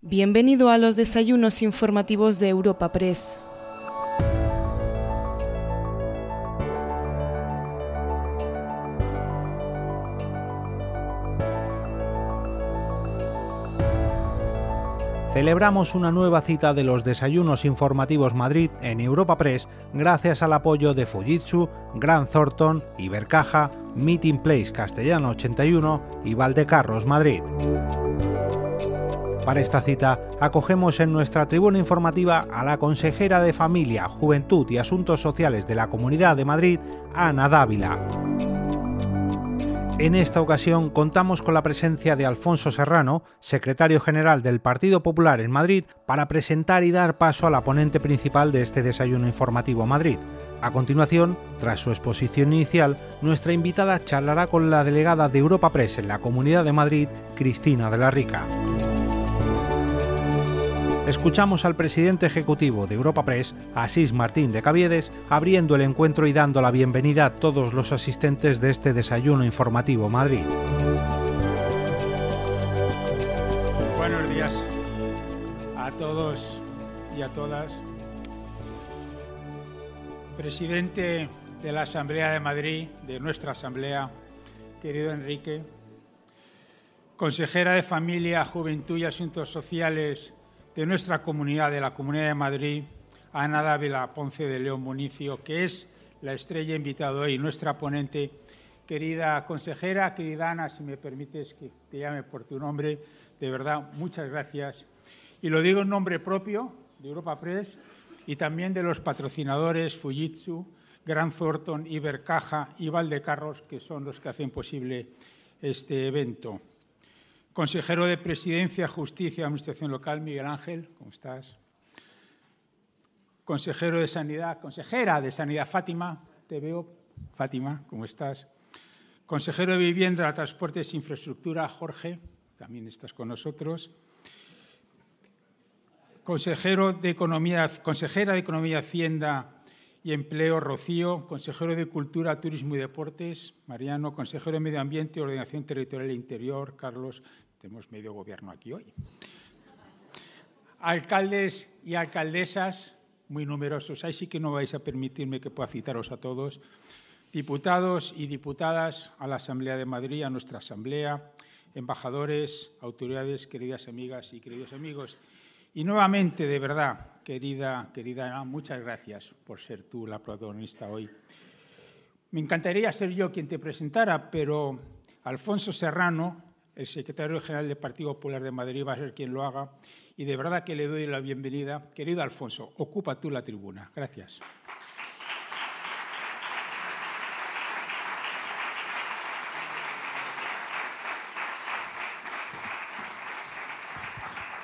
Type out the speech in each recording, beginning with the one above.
Bienvenido a los desayunos informativos de Europa Press. Celebramos una nueva cita de los desayunos informativos Madrid en Europa Press gracias al apoyo de Fujitsu, Gran Thornton, Ibercaja, Meeting Place Castellano 81 y Valdecarros Madrid. Para esta cita, acogemos en nuestra tribuna informativa a la consejera de Familia, Juventud y Asuntos Sociales de la Comunidad de Madrid, Ana Dávila. En esta ocasión contamos con la presencia de Alfonso Serrano, secretario general del Partido Popular en Madrid, para presentar y dar paso a la ponente principal de este desayuno informativo Madrid. A continuación, tras su exposición inicial, nuestra invitada charlará con la delegada de Europa Press en la Comunidad de Madrid, Cristina de la Rica. Escuchamos al presidente ejecutivo de Europa Press, Asís Martín de Caviedes, abriendo el encuentro y dando la bienvenida a todos los asistentes de este desayuno informativo Madrid. Buenos días a todos y a todas. Presidente de la Asamblea de Madrid, de nuestra Asamblea, querido Enrique, consejera de Familia, Juventud y Asuntos Sociales, de nuestra comunidad, de la Comunidad de Madrid, Ana Dávila Ponce de León Municio, que es la estrella invitada hoy, nuestra ponente. Querida consejera, querida Ana, si me permites que te llame por tu nombre, de verdad, muchas gracias. Y lo digo en nombre propio de Europa Press y también de los patrocinadores Fujitsu, Gran Thornton, Ibercaja y Valdecarros, que son los que hacen posible este evento. Consejero de Presidencia, Justicia y Administración Local, Miguel Ángel, ¿cómo estás? Consejero de Sanidad, consejera de Sanidad, Fátima, te veo. Fátima, ¿cómo estás? Consejero de Vivienda, Transportes e Infraestructura, Jorge, también estás con nosotros. Consejero de Economía, consejera de Economía, Hacienda y Empleo, Rocío, consejero de Cultura, Turismo y Deportes, Mariano, consejero de Medio Ambiente, Ordenación Territorial e Interior, Carlos, tenemos medio gobierno aquí hoy. Alcaldes y alcaldesas, muy numerosos, ahí sí que no vais a permitirme que pueda citaros a todos. Diputados y diputadas a la Asamblea de Madrid, a nuestra Asamblea, embajadores, autoridades, queridas amigas y queridos amigos. Y nuevamente, de verdad, querida, querida Ana, muchas gracias por ser tú la protagonista hoy. Me encantaría ser yo quien te presentara, pero Alfonso Serrano, el secretario general del Partido Popular de Madrid va a ser quien lo haga y de verdad que le doy la bienvenida. Querido Alfonso, ocupa tú la tribuna. Gracias.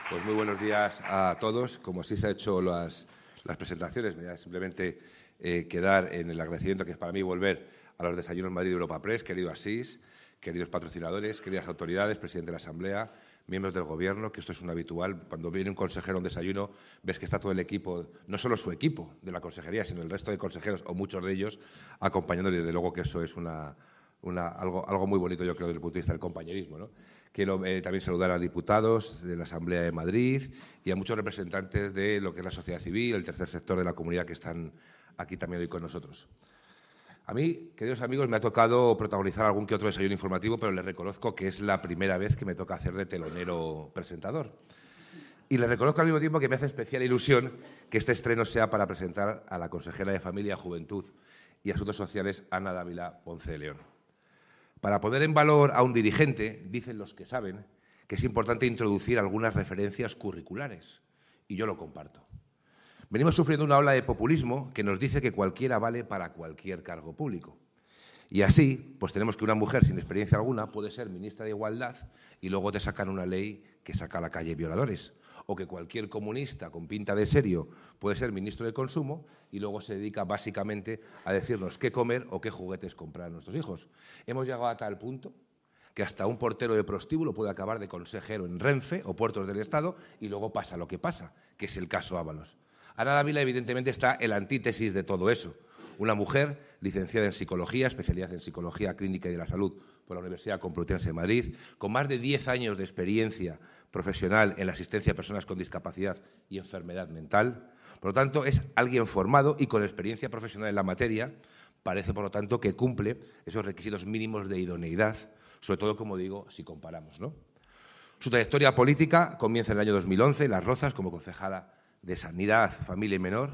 Pues muy buenos días a todos. Como así se ha hecho las, las presentaciones, me voy a simplemente eh, quedar en el agradecimiento que es para mí volver a los desayunos Madrid Europa Press, querido Asís, queridos patrocinadores, queridas autoridades, presidente de la Asamblea, miembros del Gobierno, que esto es un habitual. Cuando viene un consejero a un desayuno, ves que está todo el equipo, no solo su equipo de la consejería, sino el resto de consejeros, o muchos de ellos, acompañándole. Desde luego que eso es una, algo, algo, muy bonito, yo creo, desde el punto de vista del compañerismo. ¿no? Quiero eh, también saludar a diputados de la Asamblea de Madrid y a muchos representantes de lo que es la sociedad civil, el tercer sector de la comunidad que están aquí también hoy con nosotros. A mí, queridos amigos, me ha tocado protagonizar algún que otro desayuno informativo, pero les reconozco que es la primera vez que me toca hacer de telonero presentador. Y les reconozco al mismo tiempo que me hace especial ilusión que este estreno sea para presentar a la consejera de Familia, Juventud y Asuntos Sociales, Ana Dávila Ponce de León. Para poner en valor a un dirigente, dicen los que saben, que es importante introducir algunas referencias curriculares. Y yo lo comparto. Venimos sufriendo una ola de populismo que nos dice que cualquiera vale para cualquier cargo público. Y así, pues tenemos que una mujer sin experiencia alguna puede ser ministra de Igualdad y luego te sacan una ley que saca a la calle violadores. O que cualquier comunista con pinta de serio puede ser ministro de Consumo y luego se dedica básicamente a decirnos qué comer o qué juguetes comprar a nuestros hijos. Hemos llegado a tal punto que hasta un portero de prostíbulo puede acabar de consejero en Renfe o puertos del Estado y luego pasa lo que pasa, que es el caso Ábalos. Ana Dávila, evidentemente, está en la antítesis de todo eso. una mujer licenciada en Psicología, especialidad en Psicología Clínica y de la Salud por la Universidad Complutense de Madrid, con más de 10 años de experiencia profesional en la asistencia a personas con discapacidad y enfermedad mental. Por lo tanto, es alguien formado y con experiencia profesional en la materia. Parece, por lo tanto, que cumple esos requisitos mínimos de idoneidad, sobre todo, como digo, si comparamos. ¿no? Su trayectoria política comienza en el año 2011 en Las Rozas como concejala de Sanidad, Familia y Menor.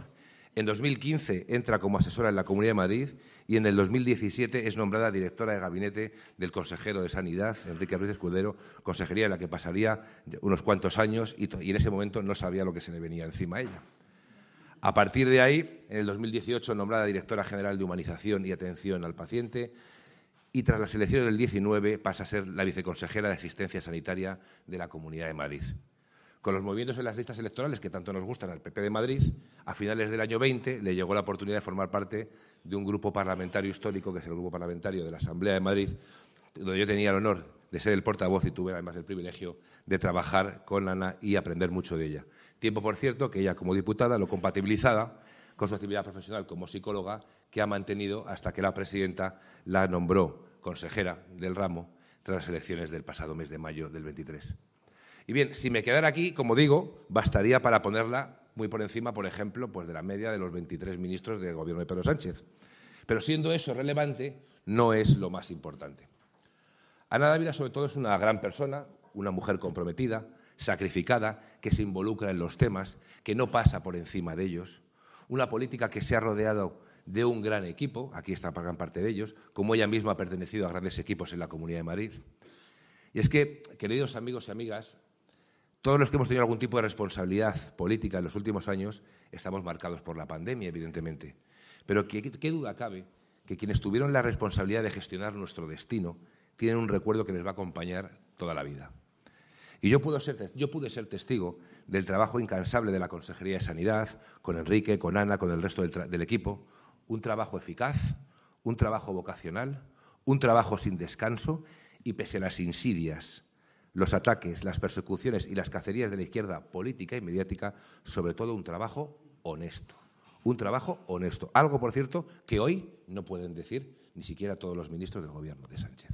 En 2015 entra como asesora en la Comunidad de Madrid y en el 2017 es nombrada directora de gabinete del consejero de Sanidad, Enrique Ruiz Escudero, consejería en la que pasaría unos cuantos años y, en ese momento no sabía lo que se le venía encima a ella. A partir de ahí, en el 2018, nombrada directora general de Humanización y Atención al Paciente, y tras las elecciones del 19 pasa a ser la viceconsejera de Asistencia Sanitaria de la Comunidad de Madrid. Con los movimientos en las listas electorales que tanto nos gustan al PP de Madrid, a finales del año 20 le llegó la oportunidad de formar parte de un grupo parlamentario histórico, que es el grupo parlamentario de la Asamblea de Madrid, donde yo tenía el honor de ser el portavoz y tuve además el privilegio de trabajar con Ana y aprender mucho de ella. Tiempo, por cierto, que ella como diputada lo compatibilizada con su actividad profesional como psicóloga, que ha mantenido hasta que la presidenta la nombró consejera del ramo tras las elecciones del pasado mes de mayo del 23. Y bien, si me quedara aquí, como digo, bastaría para ponerla muy por encima, por ejemplo, pues de la media de los 23 ministros del gobierno de Pedro Sánchez. Pero siendo eso relevante, no es lo más importante. Ana Dávila, sobre todo, es una gran persona, una mujer comprometida, sacrificada, que se involucra en los temas, que no pasa por encima de ellos, una política que se ha rodeado de un gran equipo, aquí está gran parte de ellos, como ella misma ha pertenecido a grandes equipos en la Comunidad de Madrid. Y es que, queridos amigos y amigas, todos los que hemos tenido algún tipo de responsabilidad política en los últimos años estamos marcados por la pandemia, evidentemente. Pero qué, duda cabe que quienes tuvieron la responsabilidad de gestionar nuestro destino tienen un recuerdo que les va a acompañar toda la vida. Y yo, pude ser testigo del trabajo incansable de la Consejería de Sanidad, con Enrique, con Ana, con el resto del equipo, un trabajo eficaz, un trabajo vocacional, un trabajo sin descanso y pese a las insidias los ataques, las persecuciones y las cacerías de la izquierda política y mediática, sobre todo un trabajo honesto. Un trabajo honesto. Algo, por cierto, que hoy no pueden decir ni siquiera todos los ministros del Gobierno de Sánchez.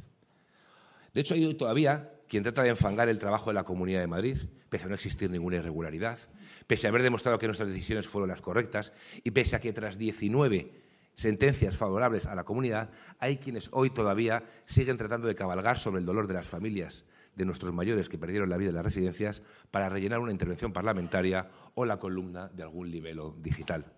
De hecho, hay hoy todavía quien trata de enfangar el trabajo de la Comunidad de Madrid, pese a no existir ninguna irregularidad, pese a haber demostrado que nuestras decisiones fueron las correctas y pese a que tras 19 sentencias favorables a la comunidad, hay quienes hoy todavía siguen tratando de cabalgar sobre el dolor de las familias de nuestros mayores que perdieron la vida en las residencias para rellenar una intervención parlamentaria o la columna de algún libelo digital.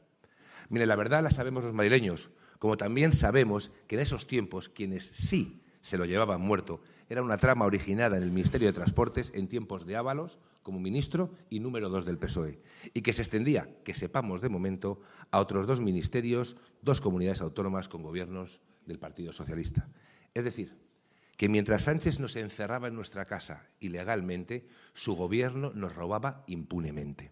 Mire, la verdad la sabemos los madrileños, como también sabemos que en esos tiempos quienes sí se lo llevaban muerto era una trama originada en el Ministerio de Transportes en tiempos de Ábalos como ministro y número dos del PSOE, y que se extendía, que sepamos de momento, a otros dos ministerios, dos comunidades autónomas con gobiernos del Partido Socialista. Es decir, que mientras Sánchez nos encerraba en nuestra casa ilegalmente, su gobierno nos robaba impunemente.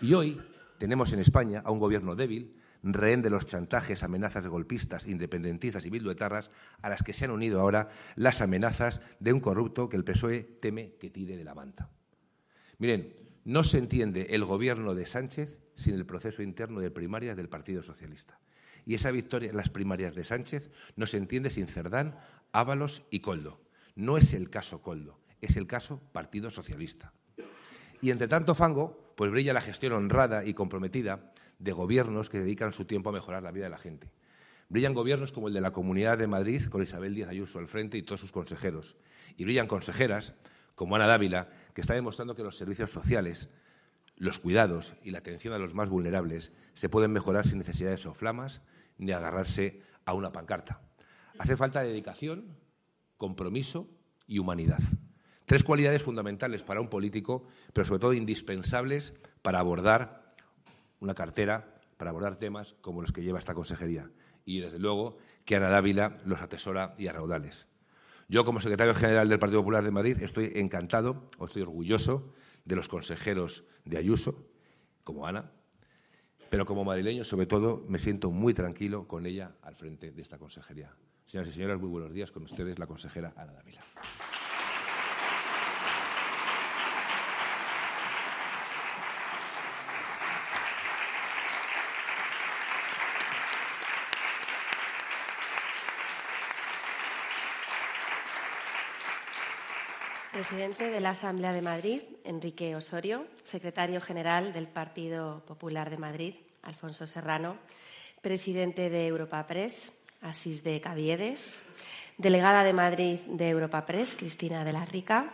Y hoy tenemos en España a un gobierno débil, rehén de los chantajes, amenazas de golpistas, independentistas y bilduetarras, a las que se han unido ahora las amenazas de un corrupto que el PSOE teme que tire de la manta. Miren, no se entiende el gobierno de Sánchez sin el proceso interno de primarias del Partido Socialista. Y esa victoria en las primarias de Sánchez no se entiende sin Cerdán, Ábalos y Coldo. No es el caso Coldo, es el caso Partido Socialista. Y entre tanto fango, pues brilla la gestión honrada y comprometida de gobiernos que dedican su tiempo a mejorar la vida de la gente. Brillan gobiernos como el de la Comunidad de Madrid, con Isabel Díaz Ayuso al frente y todos sus consejeros. Y brillan consejeras como Ana Dávila, que está demostrando que los servicios sociales, los cuidados y la atención a los más vulnerables se pueden mejorar sin necesidad de soflamas ni agarrarse a una pancarta. Hace falta dedicación, compromiso y humanidad. Tres cualidades fundamentales para un político, pero sobre todo indispensables para abordar una cartera, para abordar temas como los que lleva esta consejería. Y, desde luego, que Ana Dávila los atesora y a raudales. Yo, como secretario general del Partido Popular de Madrid, estoy encantado, o estoy orgulloso de los consejeros de Ayuso, como Ana, pero como madrileño, sobre todo, me siento muy tranquilo con ella al frente de esta consejería. Señoras y señores, muy buenos días. Con ustedes la consejera Ana Dávila. Presidente de la Asamblea de Madrid, Enrique Osorio, secretario general del Partido Popular de Madrid, Alfonso Serrano, presidente de Europa Press, Asís de Caviedes. Delegada de Madrid de Europa Press, Cristina de la Rica.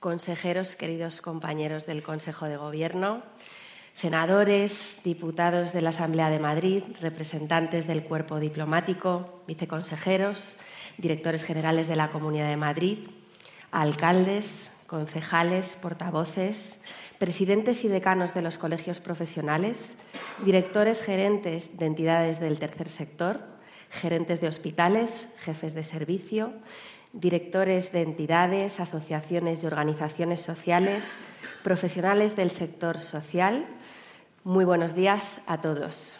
Consejeros, queridos compañeros del Consejo de Gobierno. Senadores, diputados de la Asamblea de Madrid, representantes del cuerpo diplomático, viceconsejeros, directores generales de la Comunidad de Madrid, alcaldes, concejales, portavoces, presidentes y decanos de los colegios profesionales, directores gerentes de entidades del tercer sector, gerentes de hospitales, jefes de servicio, directores de entidades, asociaciones y organizaciones sociales, profesionales del sector social. Muy buenos días a todos.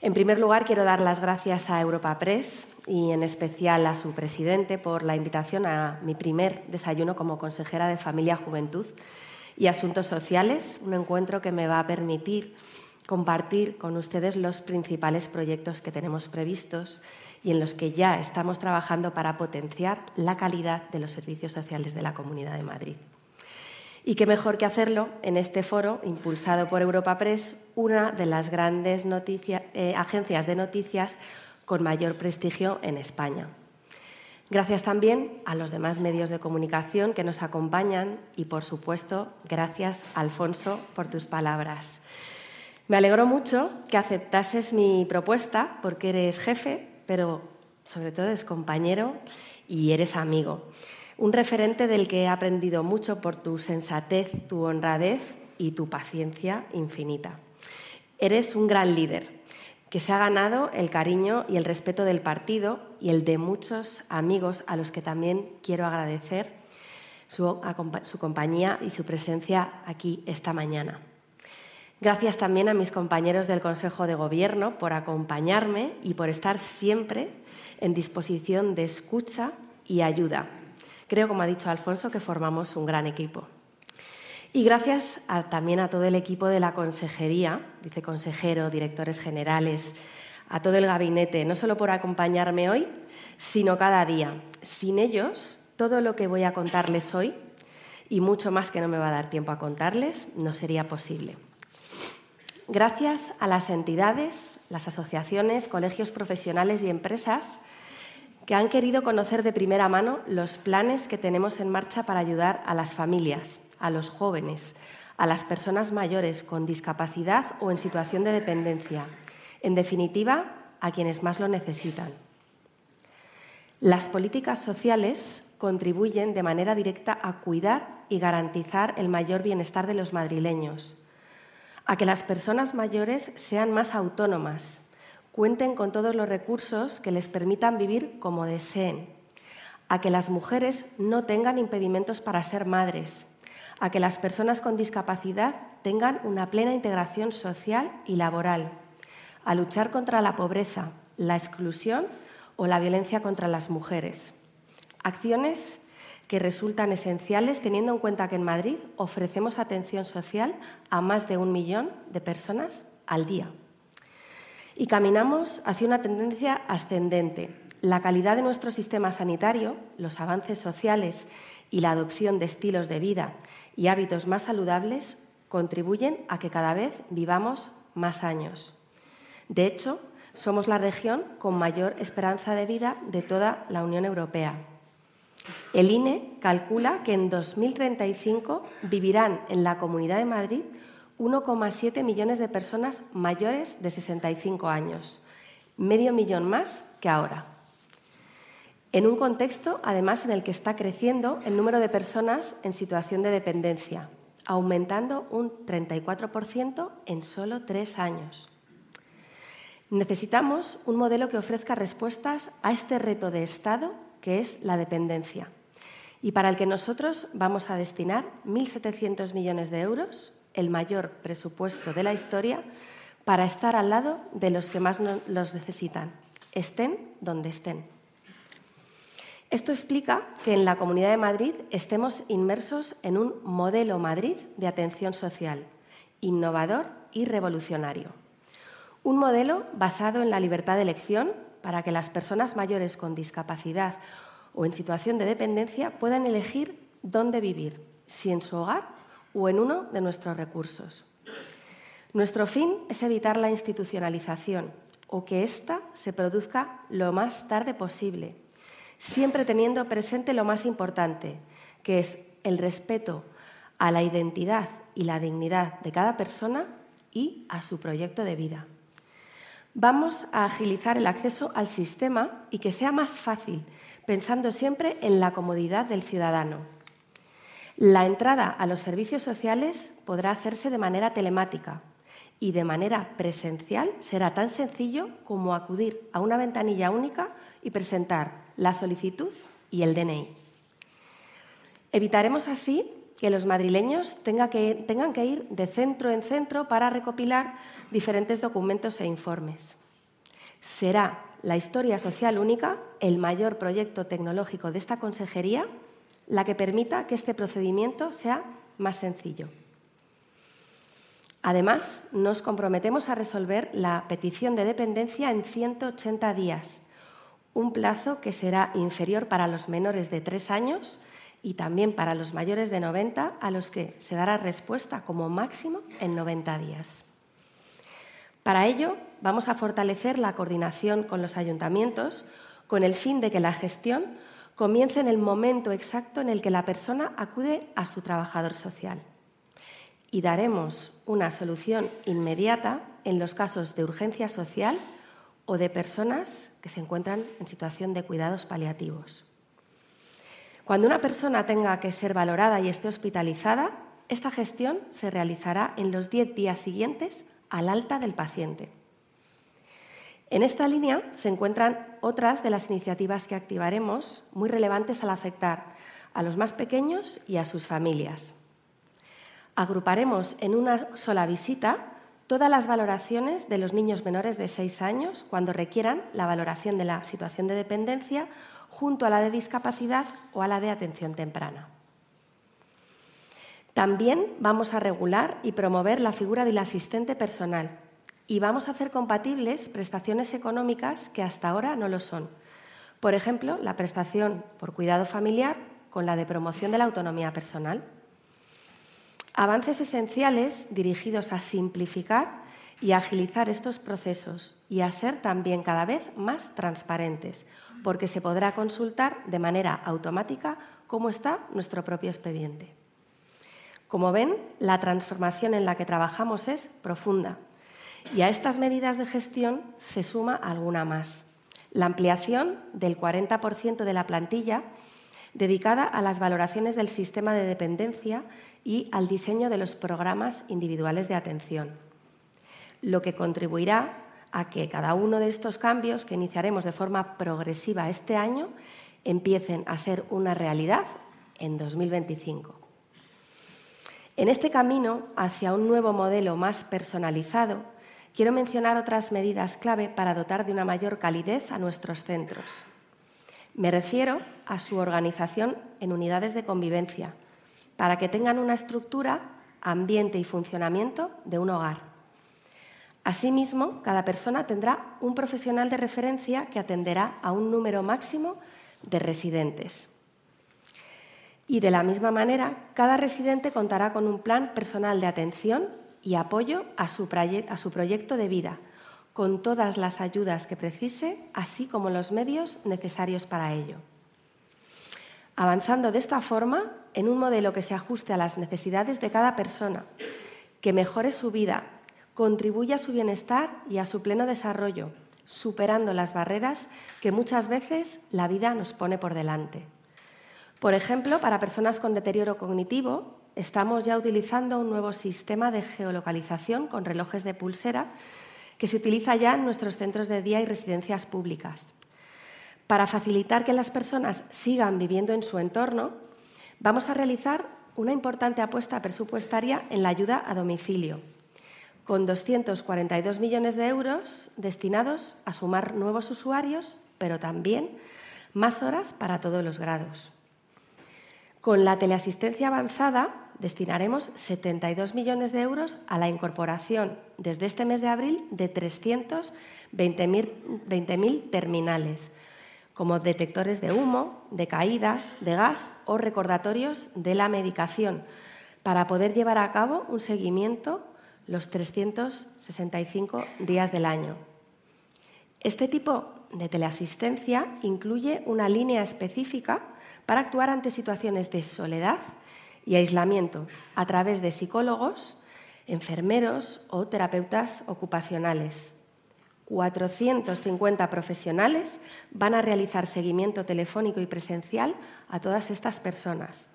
En primer lugar, quiero dar las gracias a Europa Press y en especial a su presidente por la invitación a mi primer desayuno como consejera de Familia, Juventud y Asuntos Sociales, un encuentro que me va a permitir compartir con ustedes los principales proyectos que tenemos previstos y en los que ya estamos trabajando para potenciar la calidad de los servicios sociales de la Comunidad de Madrid. Y qué mejor que hacerlo en este foro impulsado por Europa Press, una de las grandes eh, agencias de noticias con mayor prestigio en España. Gracias también a los demás medios de comunicación que nos acompañan y, por supuesto, gracias, Alfonso, por tus palabras. Me alegró mucho que aceptases mi propuesta porque eres jefe, pero sobre todo eres compañero y eres amigo un referente del que he aprendido mucho por tu sensatez, tu honradez y tu paciencia infinita. Eres un gran líder que se ha ganado el cariño y el respeto del partido y el de muchos amigos a los que también quiero agradecer su, su compañía y su presencia aquí esta mañana. Gracias también a mis compañeros del Consejo de Gobierno por acompañarme y por estar siempre en disposición de escucha y ayuda Creo, como ha dicho Alfonso, que formamos un gran equipo. Y gracias también a todo el equipo de la consejería, viceconsejero, directores generales, a todo el gabinete, no solo por acompañarme hoy, sino cada día. Sin ellos, todo lo que voy a contarles hoy, y mucho más que no me va a dar tiempo a contarles, no sería posible. Gracias a las entidades, las asociaciones, colegios profesionales y empresas que han querido conocer de primera mano los planes que tenemos en marcha para ayudar a las familias, a los jóvenes, a las personas mayores con discapacidad o en situación de dependencia, en definitiva, a quienes más lo necesitan. Las políticas sociales contribuyen de manera directa a cuidar y garantizar el mayor bienestar de los madrileños, a que las personas mayores sean más autónomas, cuenten con todos los recursos que les permitan vivir como deseen, a que las mujeres no tengan impedimentos para ser madres, a que las personas con discapacidad tengan una plena integración social y laboral, a luchar contra la pobreza, la exclusión o la violencia contra las mujeres. Acciones que resultan esenciales teniendo en cuenta que en Madrid ofrecemos atención social a más de un millón de personas al día. Y caminamos hacia una tendencia ascendente. La calidad de nuestro sistema sanitario, los avances sociales y la adopción de estilos de vida y hábitos más saludables contribuyen a que cada vez vivamos más años. De hecho, somos la región con mayor esperanza de vida de toda la Unión Europea. El INE calcula que en 2035 vivirán en la Comunidad de Madrid 1,7 millones de personas mayores de 65 años, medio millón más que ahora. En un contexto, además, en el que está creciendo el número de personas en situación de dependencia, aumentando un 34% en solo tres años. Necesitamos un modelo que ofrezca respuestas a este reto de Estado que es la dependencia y para el que nosotros vamos a destinar 1.700 millones de euros el mayor presupuesto de la historia para estar al lado de los que más los necesitan, estén donde estén. Esto explica que en la Comunidad de Madrid estemos inmersos en un modelo Madrid de atención social, innovador y revolucionario. Un modelo basado en la libertad de elección para que las personas mayores con discapacidad o en situación de dependencia puedan elegir dónde vivir, si en su hogar o en uno de nuestros recursos. Nuestro fin es evitar la institucionalización o que ésta se produzca lo más tarde posible, siempre teniendo presente lo más importante, que es el respeto a la identidad y la dignidad de cada persona y a su proyecto de vida. Vamos a agilizar el acceso al sistema y que sea más fácil, pensando siempre en la comodidad del ciudadano. La entrada a los servicios sociales podrá hacerse de manera telemática y de manera presencial será tan sencillo como acudir a una ventanilla única y presentar la solicitud y el DNI. Evitaremos así que los madrileños tengan que, ir de centro en centro para recopilar diferentes documentos e informes. Será la historia social única el mayor proyecto tecnológico de esta consejería la que permita que este procedimiento sea más sencillo. Además, nos comprometemos a resolver la petición de dependencia en 180 días, un plazo que será inferior para los menores de tres años y también para los mayores de 90, a los que se dará respuesta como máximo en 90 días. Para ello, vamos a fortalecer la coordinación con los ayuntamientos con el fin de que la gestión comience en el momento exacto en el que la persona acude a su trabajador social. Y daremos una solución inmediata en los casos de urgencia social o de personas que se encuentran en situación de cuidados paliativos. Cuando una persona tenga que ser valorada y esté hospitalizada, esta gestión se realizará en los 10 días siguientes al alta del paciente. En esta línea se encuentran otras de las iniciativas que activaremos muy relevantes al afectar a los más pequeños y a sus familias. Agruparemos en una sola visita todas las valoraciones de los niños menores de 6 años cuando requieran la valoración de la situación de dependencia junto a la de discapacidad o a la de atención temprana. También vamos a regular y promover la figura del asistente personal y vamos a hacer compatibles prestaciones económicas que hasta ahora no lo son. Por ejemplo, la prestación por cuidado familiar con la de promoción de la autonomía personal. Avances esenciales dirigidos a simplificar y agilizar estos procesos y a ser también cada vez más transparentes, porque se podrá consultar de manera automática cómo está nuestro propio expediente. Como ven, la transformación en la que trabajamos es profunda y a estas medidas de gestión se suma alguna más. La ampliación del 40% de la plantilla dedicada a las valoraciones del sistema de dependencia y al diseño de los programas individuales de atención, lo que contribuirá a que cada uno de estos cambios que iniciaremos de forma progresiva este año empiecen a ser una realidad en 2025. En este camino hacia un nuevo modelo más personalizado, quiero mencionar otras medidas clave para dotar de una mayor calidez a nuestros centros. Me refiero a su organización en unidades de convivencia, para que tengan una estructura, ambiente y funcionamiento de un hogar. Asimismo, cada persona tendrá un profesional de referencia que atenderá a un número máximo de residentes. Y de la misma manera, cada residente contará con un plan personal de atención y apoyo a su, proyecto de vida, con todas las ayudas que precise, así como los medios necesarios para ello. Avanzando de esta forma en un modelo que se ajuste a las necesidades de cada persona, que mejore su vida contribuye a su bienestar y a su pleno desarrollo, superando las barreras que muchas veces la vida nos pone por delante. Por ejemplo, para personas con deterioro cognitivo, estamos ya utilizando un nuevo sistema de geolocalización con relojes de pulsera que se utiliza ya en nuestros centros de día y residencias públicas. Para facilitar que las personas sigan viviendo en su entorno, vamos a realizar una importante apuesta presupuestaria en la ayuda a domicilio con 242 millones de euros destinados a sumar nuevos usuarios, pero también más horas para todos los grados. Con la teleasistencia avanzada destinaremos 72 millones de euros a la incorporación desde este mes de abril de 320.000 terminales, como detectores de humo, de caídas, de gas o recordatorios de la medicación, para poder llevar a cabo un seguimiento los 365 días del año. Este tipo de teleasistencia incluye una línea específica para actuar ante situaciones de soledad y aislamiento a través de psicólogos, enfermeros o terapeutas ocupacionales. 450 profesionales van a realizar seguimiento telefónico y presencial a todas estas personas,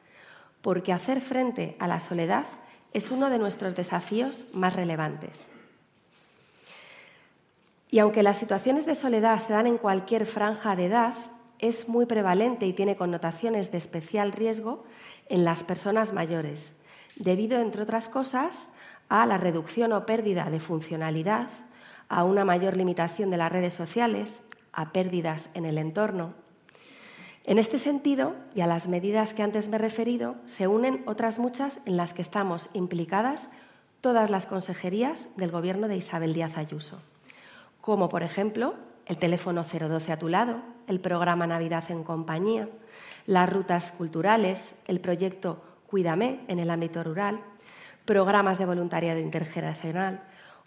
porque hacer frente a la soledad es uno de nuestros desafíos más relevantes. Y aunque las situaciones de soledad se dan en cualquier franja de edad, es muy prevalente y tiene connotaciones de especial riesgo en las personas mayores, debido, entre otras cosas, a la reducción o pérdida de funcionalidad, a una mayor limitación de las redes sociales, a pérdidas en el entorno. En este sentido, y a las medidas que antes me he referido, se unen otras muchas en las que estamos implicadas todas las consejerías del Gobierno de Isabel Díaz Ayuso, como por ejemplo el teléfono 012 a tu lado, el programa Navidad en compañía, las rutas culturales, el proyecto Cuídame en el ámbito rural, programas de voluntariado intergeneracional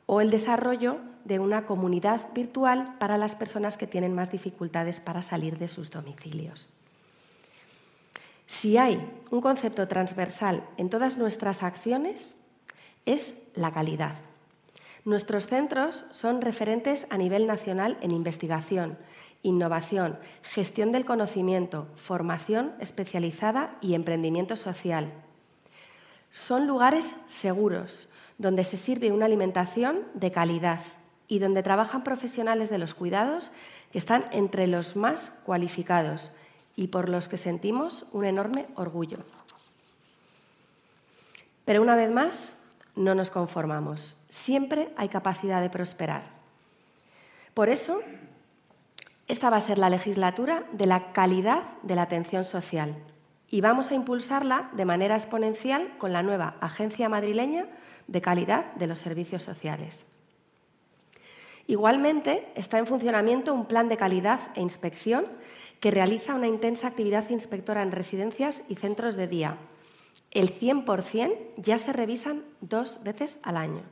o el desarrollo de una comunidad virtual para las personas que tienen más dificultades para salir de sus domicilios. Si hay un concepto transversal en todas nuestras acciones, es la calidad. Nuestros centros son referentes a nivel nacional en investigación, innovación, gestión del conocimiento, formación especializada y emprendimiento social. Son lugares seguros, donde se sirve una alimentación de calidad y donde trabajan profesionales de los cuidados que están entre los más cualificados y por los que sentimos un enorme orgullo. Pero una vez más, no nos conformamos. Siempre hay capacidad de prosperar. Por eso, esta va a ser la legislatura de la calidad de la atención social y vamos a impulsarla de manera exponencial con la nueva Agencia Madrileña de Calidad de los Servicios Sociales. Igualmente, está en funcionamiento un plan de calidad e inspección que realiza una intensa actividad inspectora en residencias y centros de día, el 100% ya se revisan dos veces al año.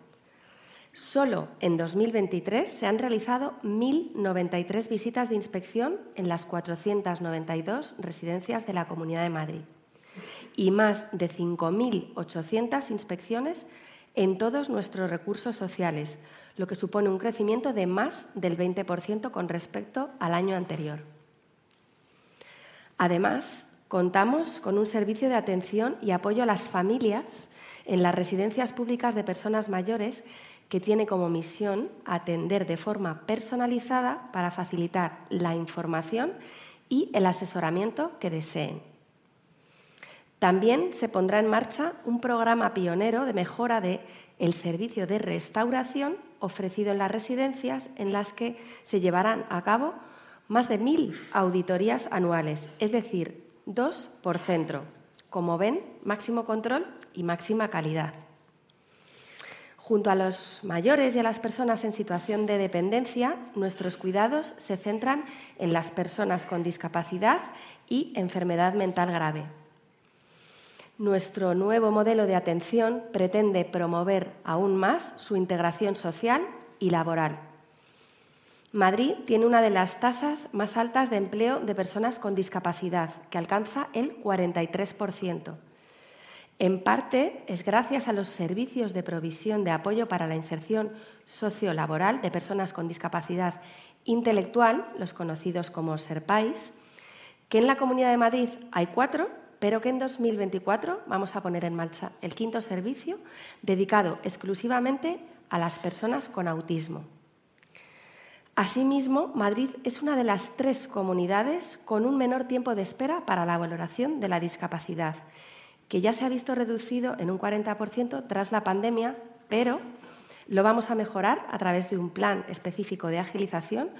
Solo en 2023 se han realizado 1.093 visitas de inspección en las 492 residencias de la Comunidad de Madrid y más de 5.800 inspecciones en todos nuestros recursos sociales, lo que supone un crecimiento de más del 20% con respecto al año anterior. Además, Contamos con un servicio de atención y apoyo a las familias en las residencias públicas de personas mayores que tiene como misión atender de forma personalizada para facilitar la información y el asesoramiento que deseen. También se pondrá en marcha un programa pionero de mejora del el servicio de restauración ofrecido en las residencias en las que se llevarán a cabo más de mil auditorías anuales, es decir, dos por centro. Como ven, máximo control y máxima calidad. Junto a los mayores y a las personas en situación de dependencia, nuestros cuidados se centran en las personas con discapacidad y enfermedad mental grave. Nuestro nuevo modelo de atención pretende promover aún más su integración social y laboral Madrid tiene una de las tasas más altas de empleo de personas con discapacidad, que alcanza el 43%. En parte es gracias a los servicios de provisión de apoyo para la inserción sociolaboral de personas con discapacidad intelectual, los conocidos como SERPAIS, que en la Comunidad de Madrid hay cuatro, pero que en 2024 vamos a poner en marcha el quinto servicio dedicado exclusivamente a las personas con autismo. Asimismo, Madrid es una de las tres comunidades con un menor tiempo de espera para la valoración de la discapacidad, que ya se ha visto reducido en un 40% tras la pandemia, pero lo vamos a mejorar a través de un plan específico de agilización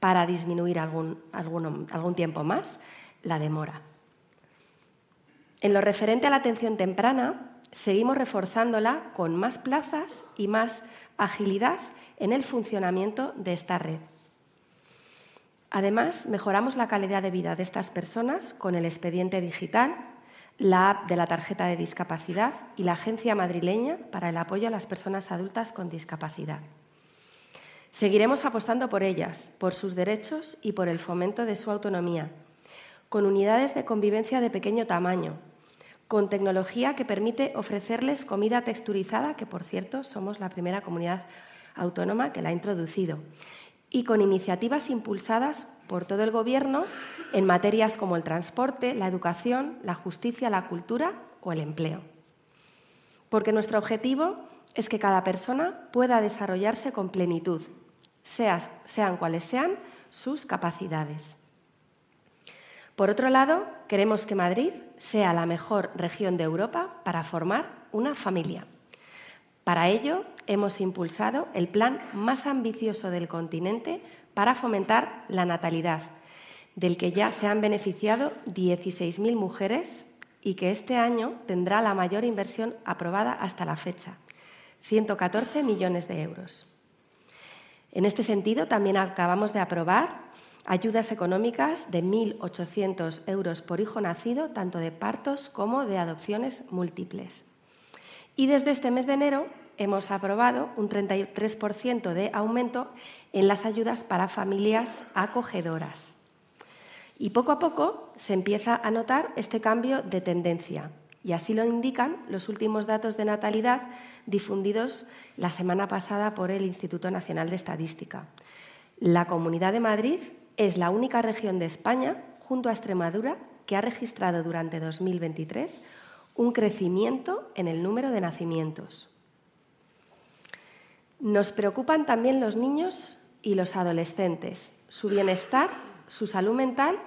para disminuir algún, algún tiempo más la demora. En lo referente a la atención temprana, seguimos reforzándola con más plazas y más agilidad en el funcionamiento de esta red. Además, mejoramos la calidad de vida de estas personas con el expediente digital, la app de la tarjeta de discapacidad y la Agencia Madrileña para el apoyo a las personas adultas con discapacidad. Seguiremos apostando por ellas, por sus derechos y por el fomento de su autonomía, con unidades de convivencia de pequeño tamaño, con tecnología que permite ofrecerles comida texturizada, que por cierto somos la primera comunidad autónoma que la ha introducido, y con iniciativas impulsadas por todo el Gobierno en materias como el transporte, la educación, la justicia, la cultura o el empleo. Porque nuestro objetivo es que cada persona pueda desarrollarse con plenitud, sean cuales sean sus capacidades. Por otro lado, queremos que Madrid sea la mejor región de Europa para formar una familia. Para ello, hemos impulsado el plan más ambicioso del continente para fomentar la natalidad, del que ya se han beneficiado 16.000 mujeres y que este año tendrá la mayor inversión aprobada hasta la fecha, 114 millones de euros. En este sentido, también acabamos de aprobar ayudas económicas de 1.800 euros por hijo nacido, tanto de partos como de adopciones múltiples. Y desde este mes de enero hemos aprobado un 33% de aumento en las ayudas para familias acogedoras. Y poco a poco se empieza a notar este cambio de tendencia. Y así lo indican los últimos datos de natalidad difundidos la semana pasada por el Instituto Nacional de Estadística. La Comunidad de Madrid es la única región de España, junto a Extremadura, que ha registrado durante 2023 un crecimiento en el número de nacimientos. Nos preocupan también los niños y los adolescentes, su bienestar, su salud mental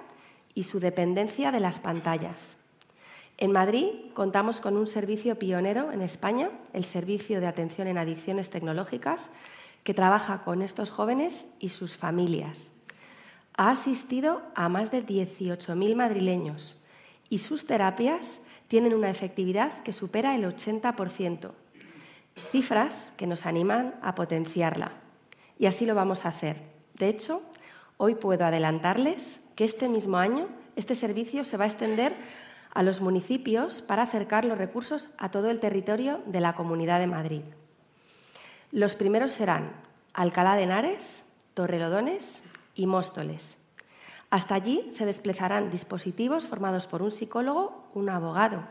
y su dependencia de las pantallas. En Madrid contamos con un servicio pionero en España, el Servicio de Atención en Adicciones Tecnológicas, que trabaja con estos jóvenes y sus familias. Ha asistido a más de 18.000 madrileños y sus terapias tienen una efectividad que supera el 80%, cifras que nos animan a potenciarla. Y así lo vamos a hacer. De hecho, hoy puedo adelantarles que este mismo año este servicio se va a extender a los municipios para acercar los recursos a todo el territorio de la Comunidad de Madrid. Los primeros serán Alcalá de Henares, Torrelodones y Móstoles. Hasta allí se desplazarán dispositivos formados por un psicólogo, un abogado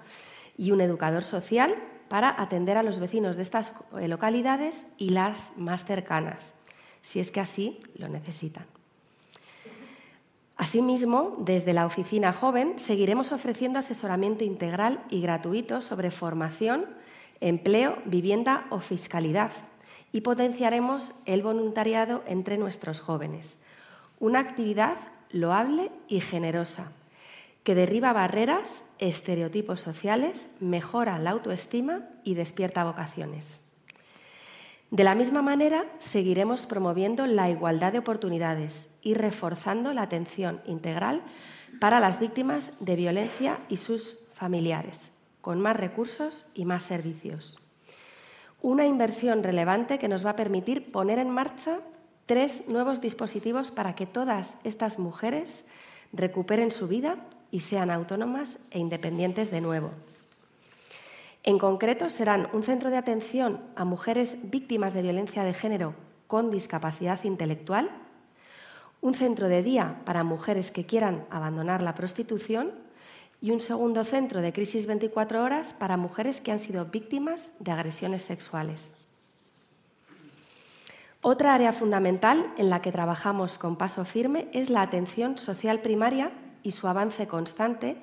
y un educador social para atender a los vecinos de estas eh, localidades y las más cercanas, si es que así lo necesitan. Asimismo, desde la Oficina Joven seguiremos ofreciendo asesoramiento integral y gratuito sobre formación, empleo, vivienda o fiscalidad y potenciaremos el voluntariado entre nuestros jóvenes, una actividad loable y generosa que derriba barreras, estereotipos sociales, mejora la autoestima y despierta vocaciones. De la misma manera, seguiremos promoviendo la igualdad de oportunidades y reforzando la atención integral para las víctimas de violencia y sus familiares, con más recursos y más servicios. Una inversión relevante que nos va a permitir poner en marcha tres nuevos dispositivos para que todas estas mujeres recuperen su vida y sean autónomas e independientes de nuevo. En concreto, serán un centro de atención a mujeres víctimas de violencia de género con discapacidad intelectual, un centro de día para mujeres que quieran abandonar la prostitución y un segundo centro de crisis 24 horas para mujeres que han sido víctimas de agresiones sexuales. Otra área fundamental en la que trabajamos con paso firme es la atención social primaria y su avance constante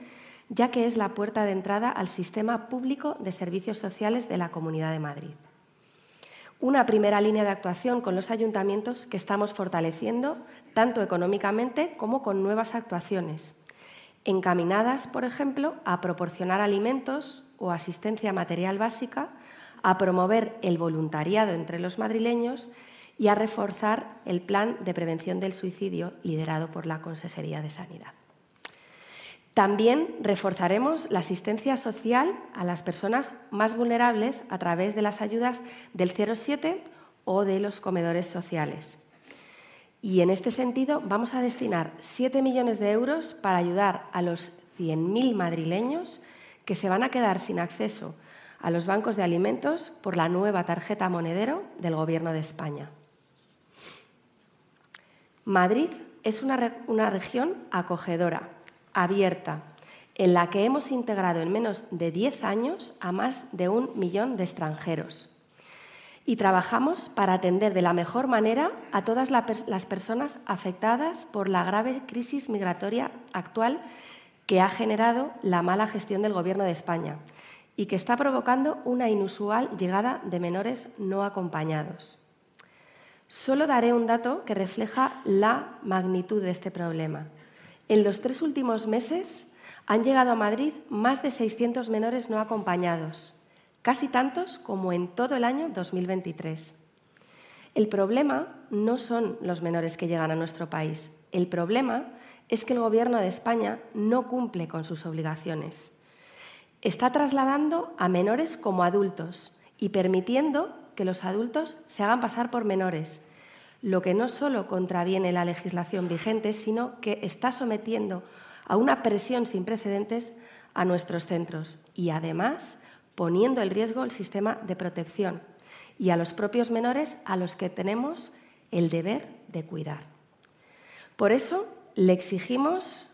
ya que es la puerta de entrada al sistema público de servicios sociales de la Comunidad de Madrid. Una primera línea de actuación con los ayuntamientos que estamos fortaleciendo tanto económicamente como con nuevas actuaciones, encaminadas, por ejemplo, a proporcionar alimentos o asistencia material básica, a promover el voluntariado entre los madrileños y a reforzar el plan de prevención del suicidio liderado por la Consejería de Sanidad. También reforzaremos la asistencia social a las personas más vulnerables a través de las ayudas del 07 o de los comedores sociales. Y en este sentido vamos a destinar 7 millones de euros para ayudar a los 100.000 madrileños que se van a quedar sin acceso a los bancos de alimentos por la nueva tarjeta monedero del Gobierno de España. Madrid es una, región acogedora, abierta, en la que hemos integrado en menos de 10 años a más de un millón de extranjeros. Y trabajamos para atender de la mejor manera a todas las personas afectadas por la grave crisis migratoria actual que ha generado la mala gestión del Gobierno de España y que está provocando una inusual llegada de menores no acompañados. Solo daré un dato que refleja la magnitud de este problema. En los tres últimos meses han llegado a Madrid más de 600 menores no acompañados, casi tantos como en todo el año 2023. El problema no son los menores que llegan a nuestro país. El problema es que el Gobierno de España no cumple con sus obligaciones. Está trasladando a menores como adultos y permitiendo que los adultos se hagan pasar por menores, lo que no solo contraviene la legislación vigente, sino que está sometiendo a una presión sin precedentes a nuestros centros y además poniendo en riesgo el sistema de protección y a los propios menores a los que tenemos el deber de cuidar. Por eso le exigimos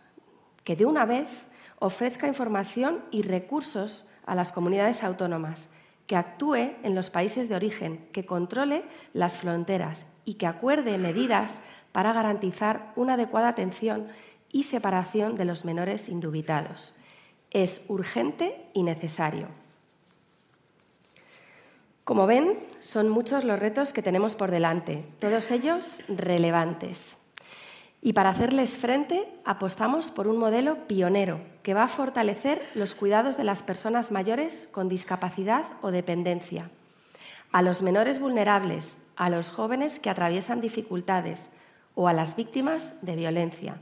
que de una vez ofrezca información y recursos a las comunidades autónomas, que actúe en los países de origen, que controle las fronteras y que acuerde medidas para garantizar una adecuada atención y separación de los menores indubitados. Es urgente y necesario. Como ven, son muchos los retos que tenemos por delante, todos ellos relevantes. Y para hacerles frente, apostamos por un modelo pionero que va a fortalecer los cuidados de las personas mayores con discapacidad o dependencia, a los menores vulnerables, a los jóvenes que atraviesan dificultades o a las víctimas de violencia.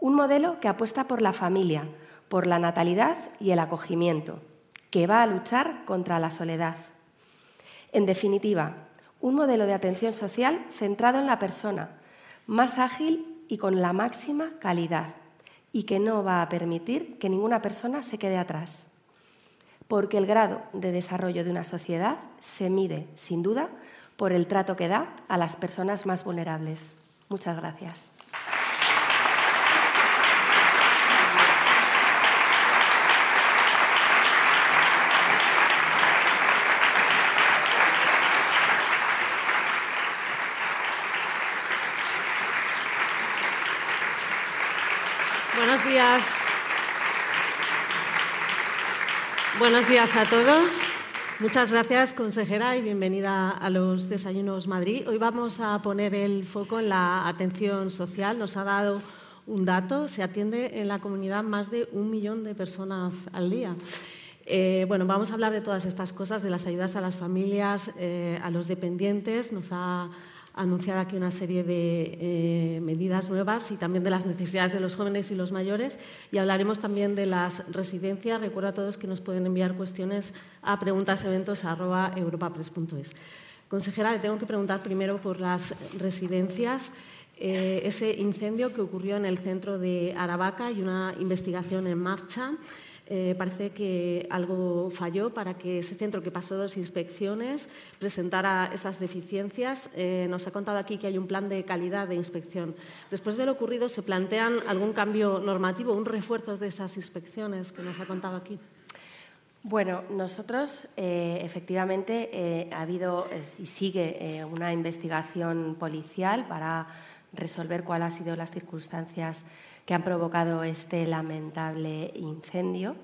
Un modelo que apuesta por la familia, por la natalidad y el acogimiento, que va a luchar contra la soledad. En definitiva, un modelo de atención social centrado en la persona, más ágil y con la máxima calidad, y que no va a permitir que ninguna persona se quede atrás. Porque el grado de desarrollo de una sociedad se mide, sin duda, por el trato que da a las personas más vulnerables. Muchas gracias. Buenos Buenos días a todos. Muchas gracias, consejera, y bienvenida a los Desayunos Madrid. Hoy vamos a poner el foco en la atención social. Nos ha dado un dato, se atiende en la comunidad más de un millón de personas al día. Eh, bueno, vamos a hablar de todas estas cosas, de las ayudas a las familias, eh, a los dependientes. Nos ha anunciar aquí una serie de eh, medidas nuevas y también de las necesidades de los jóvenes y los mayores. Y hablaremos también de las residencias. Recuerdo a todos que nos pueden enviar cuestiones a preguntaseventos.europapress.es. Consejera, le tengo que preguntar primero por las residencias. Eh, ese incendio que ocurrió en el centro de Aravaca y una investigación en marcha. Eh, parece que algo falló para que ese centro, que pasó dos inspecciones, presentara esas deficiencias. Eh, nos ha contado aquí que hay un plan de calidad de inspección. Después de lo ocurrido, ¿se plantean algún cambio normativo, un refuerzo de esas inspecciones que nos ha contado aquí? Bueno, nosotros eh, efectivamente ha habido y sigue una investigación policial para resolver cuáles han sido las circunstancias que han provocado este lamentable incendio.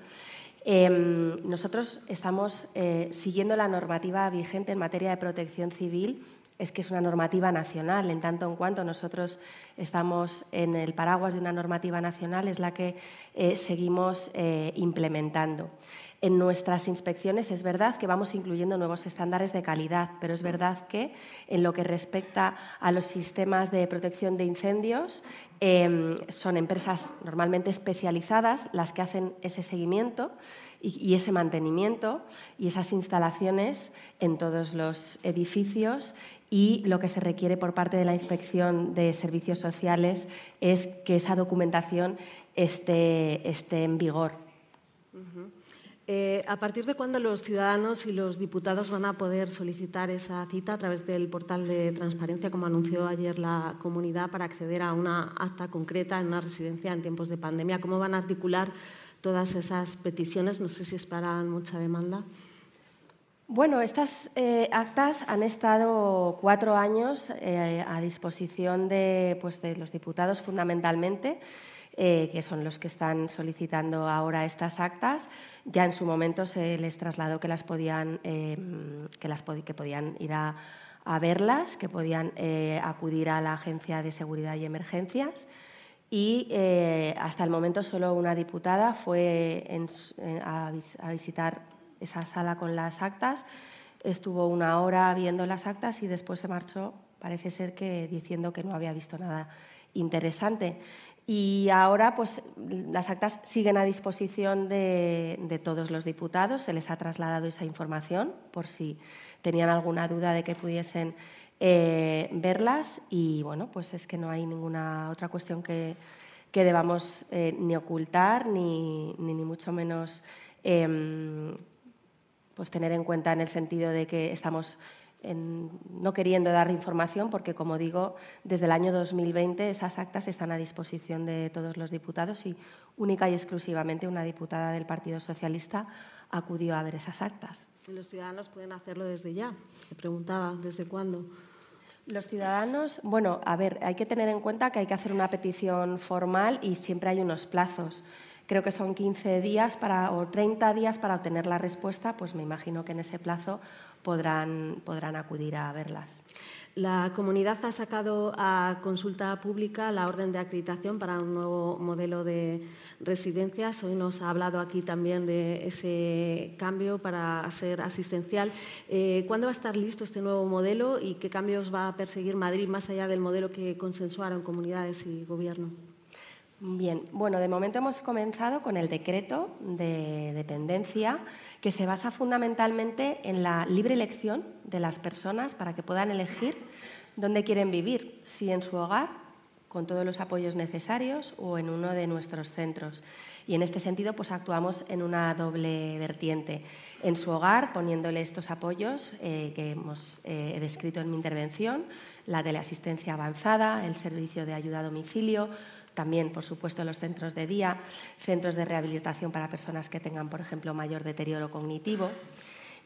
Em, nosotros estamos eh, siguiendo la normativa vigente en materia de protección civil. Es que es una normativa nacional, en tanto en cuanto nosotros estamos en el paraguas de una normativa nacional, es la que eh, seguimos eh, implementando. En nuestras inspecciones es verdad que vamos incluyendo nuevos estándares de calidad, pero es verdad que en lo que respecta a los sistemas de protección de incendios em, son empresas normalmente especializadas las que hacen ese seguimiento y, ese mantenimiento y esas instalaciones en todos los edificios y lo que se requiere por parte de la Inspección de Servicios Sociales es que esa documentación esté, esté en vigor. Eh, ¿A partir de cuándo los ciudadanos y los diputados van a poder solicitar esa cita a través del portal de transparencia, como anunció ayer la comunidad, para acceder a una acta concreta en una residencia en tiempos de pandemia? ¿Cómo van a articular todas esas peticiones? No sé si esperan mucha demanda. Bueno, estas eh, actas han estado cuatro años eh, a disposición pues, de los diputados fundamentalmente. Eh, que son los que están solicitando ahora estas actas. Ya en su momento se les trasladó que las podían, em, que las que podían ir a, verlas, que podían eh, acudir a la Agencia de Seguridad y Emergencias. Y eh, hasta el momento solo una diputada fue a, visitar esa sala con las actas. Estuvo una hora viendo las actas y después se marchó, parece ser que diciendo que no había visto nada interesante. Y ahora pues, las actas siguen a disposición de, todos los diputados. Se les ha trasladado esa información por si tenían alguna duda de que pudiesen eh, verlas. Y bueno, pues es que no hay ninguna otra cuestión que, debamos eh, ni ocultar ni, ni, mucho menos em, pues tener en cuenta en el sentido de que estamos no queriendo dar información, porque, como digo, desde el año 2020 esas actas están a disposición de todos los diputados y única y exclusivamente una diputada del Partido Socialista acudió a ver esas actas. ¿Y los ciudadanos pueden hacerlo desde ya? Se preguntaba, ¿desde cuándo? Los ciudadanos, bueno, a ver, hay que tener en cuenta que hay que hacer una petición formal y siempre hay unos plazos. Creo que son 15 días para, o 30 días para obtener la respuesta, pues me imagino que en ese plazo podrán, podrán acudir a verlas. La comunidad ha sacado a consulta pública la orden de acreditación para un nuevo modelo de residencias. Hoy nos ha hablado aquí también de ese cambio para ser asistencial. Eh, ¿Cuándo va a estar listo este nuevo modelo y qué cambios va a perseguir Madrid más allá del modelo que consensuaron comunidades y gobierno? Bien, bueno, de momento hemos comenzado con el decreto de dependencia que se basa fundamentalmente en la libre elección de las personas para que puedan elegir dónde quieren vivir, si en su hogar, con todos los apoyos necesarios, o en uno de nuestros centros. Y en este sentido, pues actuamos en una doble vertiente. En su hogar, poniéndole estos apoyos eh, que hemos eh, descrito en mi intervención, la teleasistencia avanzada, el servicio de ayuda a domicilio, también, por supuesto, los centros de día, centros de rehabilitación para personas que tengan, por ejemplo, mayor deterioro cognitivo.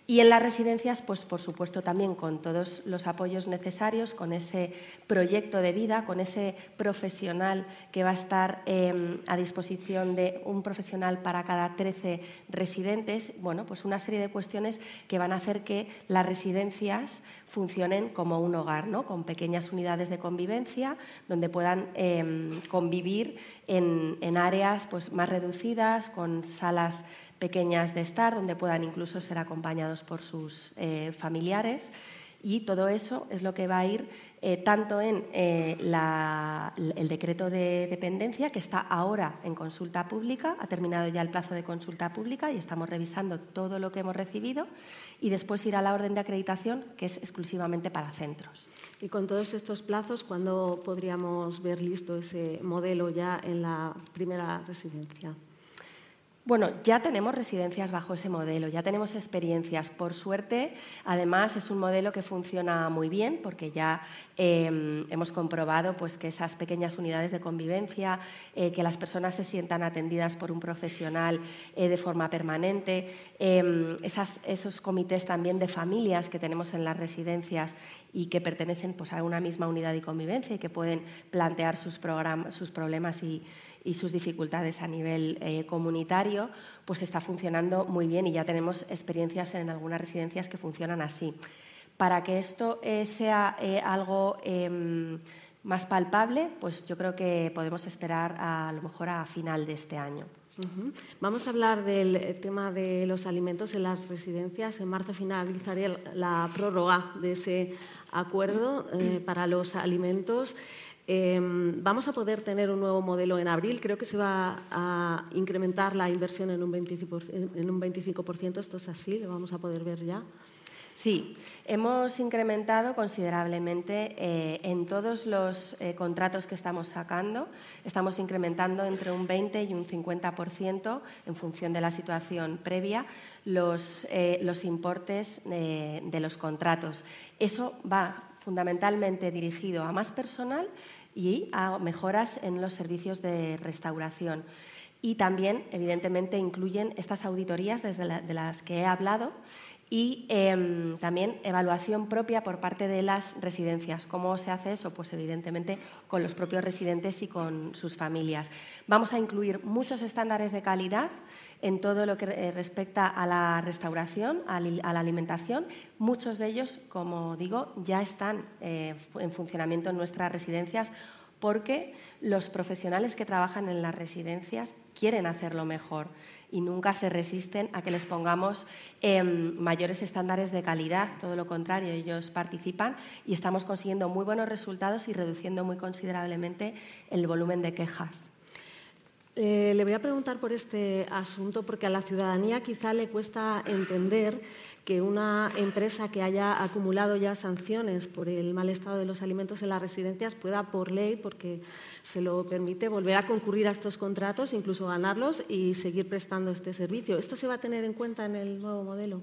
Y en las residencias, pues por supuesto también con todos los apoyos necesarios, con ese proyecto de vida, con ese profesional que va a estar em, a disposición de un profesional para cada 13 residentes, bueno, pues una serie de cuestiones que van a hacer que las residencias funcionen como un hogar, ¿no? con pequeñas unidades de convivencia donde puedan em, convivir en, en áreas pues, más reducidas, con salas pequeñas de estar, donde puedan incluso ser acompañados por sus eh, familiares. Y todo eso es lo que va a ir eh, tanto en eh, el decreto de dependencia, que está ahora en consulta pública, ha terminado ya el plazo de consulta pública y estamos revisando todo lo que hemos recibido, y después irá la orden de acreditación, que es exclusivamente para centros. Y con todos estos plazos, ¿cuándo podríamos ver listo ese modelo ya en la primera residencia? Bueno, ya tenemos residencias bajo ese modelo, ya tenemos experiencias. Por suerte, además, es un modelo que funciona muy bien porque ya em, hemos comprobado pues, que esas pequeñas unidades de convivencia, eh, que las personas se sientan atendidas por un profesional eh, de forma permanente, em, esos comités también de familias que tenemos en las residencias y que pertenecen pues, a una misma unidad de convivencia y que pueden plantear sus, sus problemas y y sus dificultades a nivel eh, comunitario, pues está funcionando muy bien y ya tenemos experiencias en algunas residencias que funcionan así. Para que esto eh, sea eh, algo em, más palpable, pues yo creo que podemos esperar a, lo mejor a final de este año. Vamos a hablar del tema de los alimentos en las residencias. En marzo finalizaría la prórroga de ese acuerdo para los alimentos. Em, vamos a poder tener un nuevo modelo en abril. Creo que se va a incrementar la inversión en un 25%. En un 25%. Esto es así, lo vamos a poder ver ya. Sí, hemos incrementado considerablemente eh, en todos los eh, contratos que estamos sacando. Estamos incrementando entre un 20 y un 50% en función de la situación previa los, eh, los importes de los contratos. Eso va fundamentalmente dirigido a más personal y a mejoras en los servicios de restauración. Y también, evidentemente, incluyen estas auditorías desde de las que he hablado y em, también evaluación propia por parte de las residencias. ¿Cómo se hace eso? Pues evidentemente con los propios residentes y con sus familias. Vamos a incluir muchos estándares de calidad en todo lo que eh, respecta a la restauración, a la alimentación. Muchos de ellos, como digo, ya están eh, en funcionamiento en nuestras residencias porque los profesionales que trabajan en las residencias quieren hacerlo mejor y nunca se resisten a que les pongamos em, mayores estándares de calidad. Todo lo contrario, ellos participan y estamos consiguiendo muy buenos resultados y reduciendo muy considerablemente el volumen de quejas. Eh, le voy a preguntar por este asunto porque a la ciudadanía quizá le cuesta entender que una empresa que haya acumulado ya sanciones por el mal estado de los alimentos en las residencias pueda, por ley, porque se lo permite, volver a concurrir a estos contratos, incluso ganarlos y seguir prestando este servicio. ¿Esto se va a tener en cuenta en el nuevo modelo?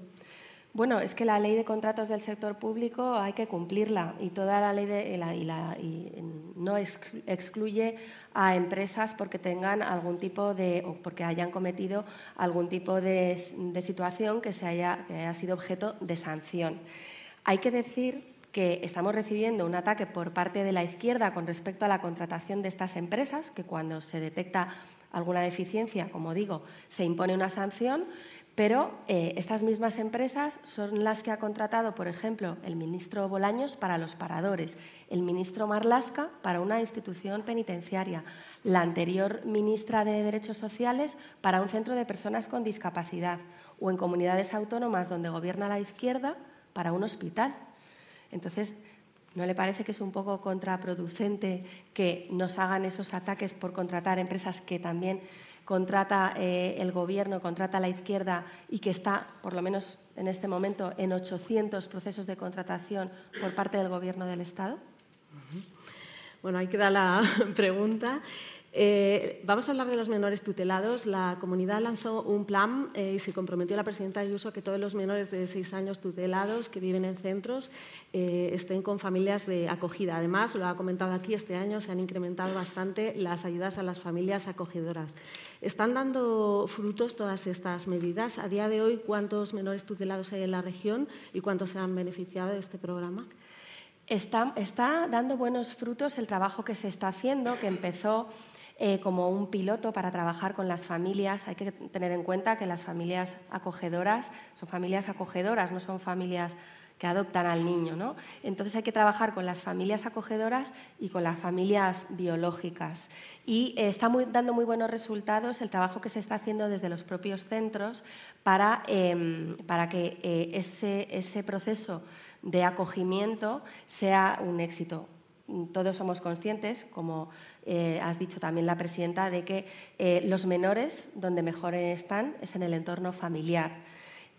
Bueno, es que la ley de contratos del sector público hay que cumplirla y toda la ley de, no excluye a empresas porque tengan algún tipo de o porque hayan cometido algún tipo de, situación que, se haya, que haya sido objeto de sanción. Hay que decir que estamos recibiendo un ataque por parte de la izquierda con respecto a la contratación de estas empresas, que cuando se detecta alguna deficiencia, como digo, se impone una sanción pero eh, estas mismas empresas son las que ha contratado, por ejemplo, el ministro Bolaños para los paradores, el ministro Marlasca para una institución penitenciaria, la anterior ministra de Derechos Sociales para un centro de personas con discapacidad o en comunidades autónomas donde gobierna la izquierda para un hospital. Entonces, ¿no le parece que es un poco contraproducente que nos hagan esos ataques por contratar empresas que también contrata eh, el Gobierno, contrata la izquierda y que está, por lo menos en este momento, en 800 procesos de contratación por parte del Gobierno del Estado? Bueno, ahí queda la pregunta. Eh, vamos a hablar de los menores tutelados. La comunidad lanzó un plan eh, y se comprometió la presidenta Ayuso a que todos los menores de seis años tutelados que viven en centros eh, estén con familias de acogida. Además, lo ha comentado aquí, este año se han incrementado bastante las ayudas a las familias acogedoras. ¿Están dando frutos todas estas medidas? A día de hoy, ¿cuántos menores tutelados hay en la región y cuántos se han beneficiado de este programa? Está, está dando buenos frutos el trabajo que se está haciendo, que empezó eh, como un piloto para trabajar con las familias. Hay que tener en cuenta que las familias acogedoras son familias acogedoras, no son familias que adoptan al niño. ¿no? Entonces hay que trabajar con las familias acogedoras y con las familias biológicas. Y eh, está dando muy buenos resultados el trabajo que se está haciendo desde los propios centros para, em, para que eh, ese, ese proceso de acogimiento sea un éxito. Todos somos conscientes, como eh, has dicho también la presidenta, de que eh, los menores donde mejor están es en el entorno familiar.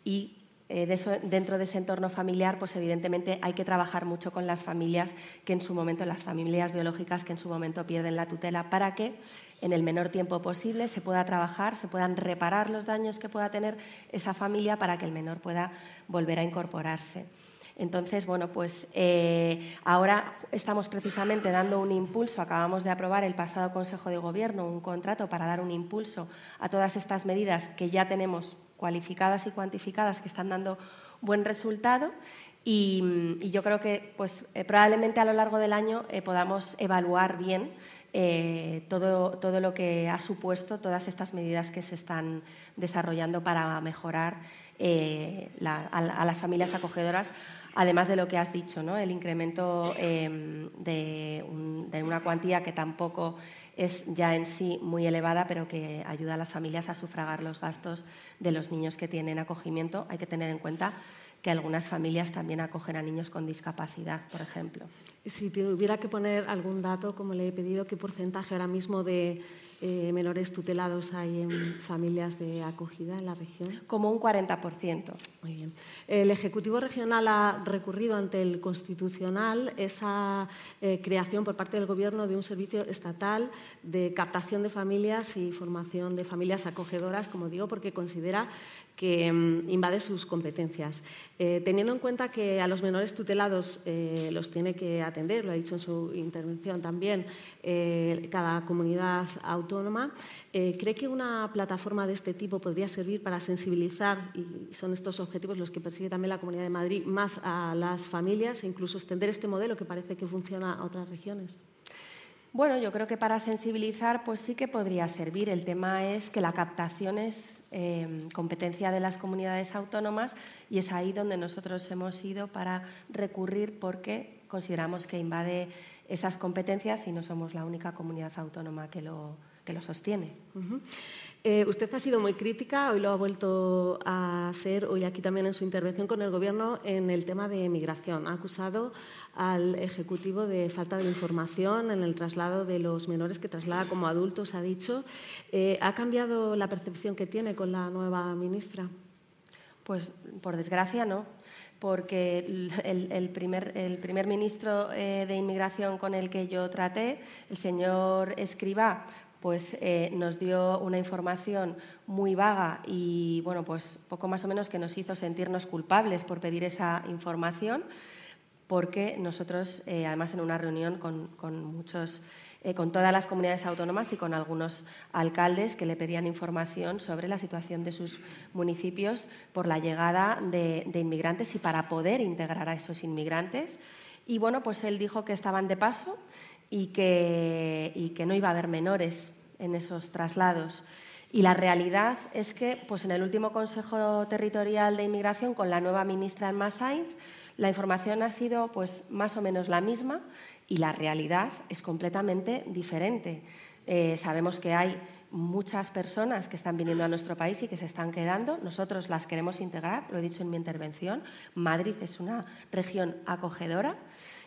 Y eh, dentro de ese entorno familiar, pues evidentemente hay que trabajar mucho con las familias que en su momento, las familias biológicas que en su momento pierden la tutela, para que en el menor tiempo posible se pueda trabajar, se puedan reparar los daños que pueda tener esa familia para que el menor pueda volver a incorporarse. Entonces, bueno, pues eh, ahora estamos precisamente dando un impulso, acabamos de aprobar el pasado Consejo de Gobierno un contrato para dar un impulso a todas estas medidas que ya tenemos cualificadas y cuantificadas que están dando buen resultado y, yo creo que pues, eh, probablemente a lo largo del año eh, podamos evaluar bien todo, todo, lo que ha supuesto todas estas medidas que se están desarrollando para mejorar a, las familias acogedoras además de lo que has dicho, ¿no? el incremento em, de, una cuantía que tampoco es ya en sí muy elevada, pero que ayuda a las familias a sufragar los gastos de los niños que tienen acogimiento. Hay que tener en cuenta que algunas familias también acogen a niños con discapacidad, por ejemplo. Si tuviera que poner algún dato, como le he pedido, ¿qué porcentaje ahora mismo de eh, menores tutelados hay en familias de acogida en la región? Como un 40%. Muy bien. El Ejecutivo Regional ha recurrido ante el Constitucional esa eh, creación por parte del Gobierno de un servicio estatal de captación de familias y formación de familias acogedoras, como digo, porque considera que mm, invade sus competencias. Eh, teniendo en cuenta que a los menores tutelados eh, los tiene que atender, lo ha dicho en su intervención también, eh, cada comunidad autónoma, ¿cree que una plataforma de este tipo podría servir para sensibilizar, y son estos objetivos los que persigue también la Comunidad de Madrid, más a las familias e incluso extender este modelo que parece que funciona a otras regiones? Bueno, yo creo que para sensibilizar pues sí que podría servir. El tema es que la captación es eh, competencia de las comunidades autónomas y es ahí donde nosotros hemos ido para recurrir porque consideramos que invade esas competencias y no somos la única comunidad autónoma que lo, que lo sostiene. Eh, usted ha sido muy crítica, hoy lo ha vuelto a ser, hoy aquí también en su intervención con el Gobierno, en el tema de migración. Ha acusado al Ejecutivo de falta de información en el traslado de los menores que traslada como adultos, ha dicho. Eh, ¿Ha cambiado la percepción que tiene con la nueva ministra? Pues, por desgracia, no porque el, primer, el primer, ministro eh, de Inmigración con el que yo traté, el señor Escribá, pues eh, nos dio una información muy vaga y bueno, pues poco más o menos que nos hizo sentirnos culpables por pedir esa información, porque nosotros, eh, además en una reunión con, muchos, eh, con todas las comunidades autónomas y con algunos alcaldes que le pedían información sobre la situación de sus municipios por la llegada de, de inmigrantes y para poder integrar a esos inmigrantes. Y bueno, pues él dijo que estaban de paso y que, que no iba a haber menores en esos traslados. Y la realidad es que pues en el último Consejo Territorial de Inmigración, con la nueva ministra Alma Sainz, la información ha sido pues, más o menos la misma y la realidad es completamente diferente. Eh, sabemos que hay muchas personas que están viniendo a nuestro país y que se están quedando. Nosotros las queremos integrar, lo he dicho en mi intervención. Madrid es una región acogedora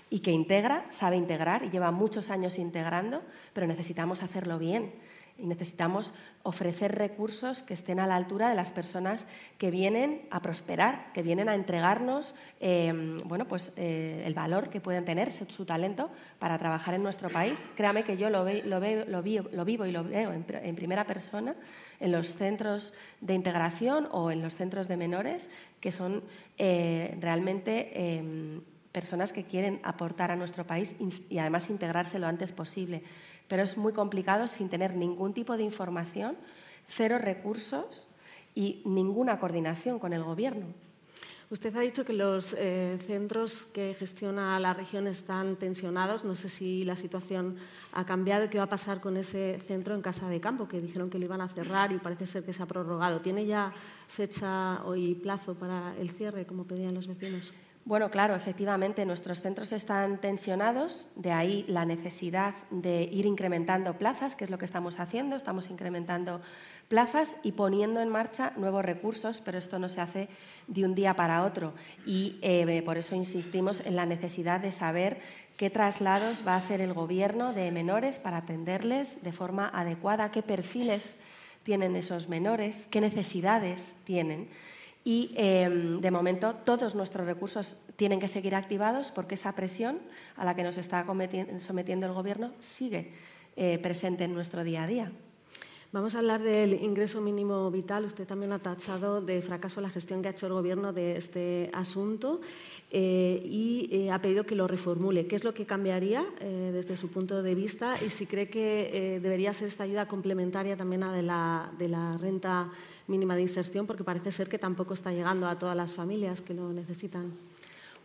y que integra, sabe integrar y lleva muchos años integrando, pero necesitamos hacerlo bien y necesitamos ofrecer recursos que estén a la altura de las personas que vienen a prosperar, que vienen a entregarnos em, bueno, pues, eh, el valor que pueden tener, su talento, para trabajar en nuestro país. Créame que yo lo, lo, lo, vivo y lo veo en, primera persona en los centros de integración o en los centros de menores, que son eh, realmente em, personas que quieren aportar a nuestro país y además integrarse lo antes posible. Pero es muy complicado sin tener ningún tipo de información, cero recursos y ninguna coordinación con el Gobierno. Usted ha dicho que los eh, centros que gestiona la región están tensionados. No sé si la situación ha cambiado y qué va a pasar con ese centro en Casa de Campo, que dijeron que lo iban a cerrar y parece ser que se ha prorrogado. ¿Tiene ya fecha y plazo para el cierre, como pedían los vecinos? Bueno, claro, efectivamente, nuestros centros están tensionados, de ahí la necesidad de ir incrementando plazas, que es lo que estamos haciendo, estamos incrementando plazas y poniendo en marcha nuevos recursos, pero esto no se hace de un día para otro. Y eh, por eso insistimos en la necesidad de saber qué traslados va a hacer el Gobierno de menores para atenderles de forma adecuada, qué perfiles tienen esos menores, qué necesidades tienen y em, de momento todos nuestros recursos tienen que seguir activados porque esa presión a la que nos está sometiendo el Gobierno sigue eh, presente en nuestro día a día. Vamos a hablar del ingreso mínimo vital. Usted también ha tachado de fracaso la gestión que ha hecho el Gobierno de este asunto eh, y eh, ha pedido que lo reformule. ¿Qué es lo que cambiaría desde su punto de vista y si cree que debería ser esta ayuda complementaria también a de la, de la renta mínima de inserción, porque parece ser que tampoco está llegando a todas las familias que lo necesitan.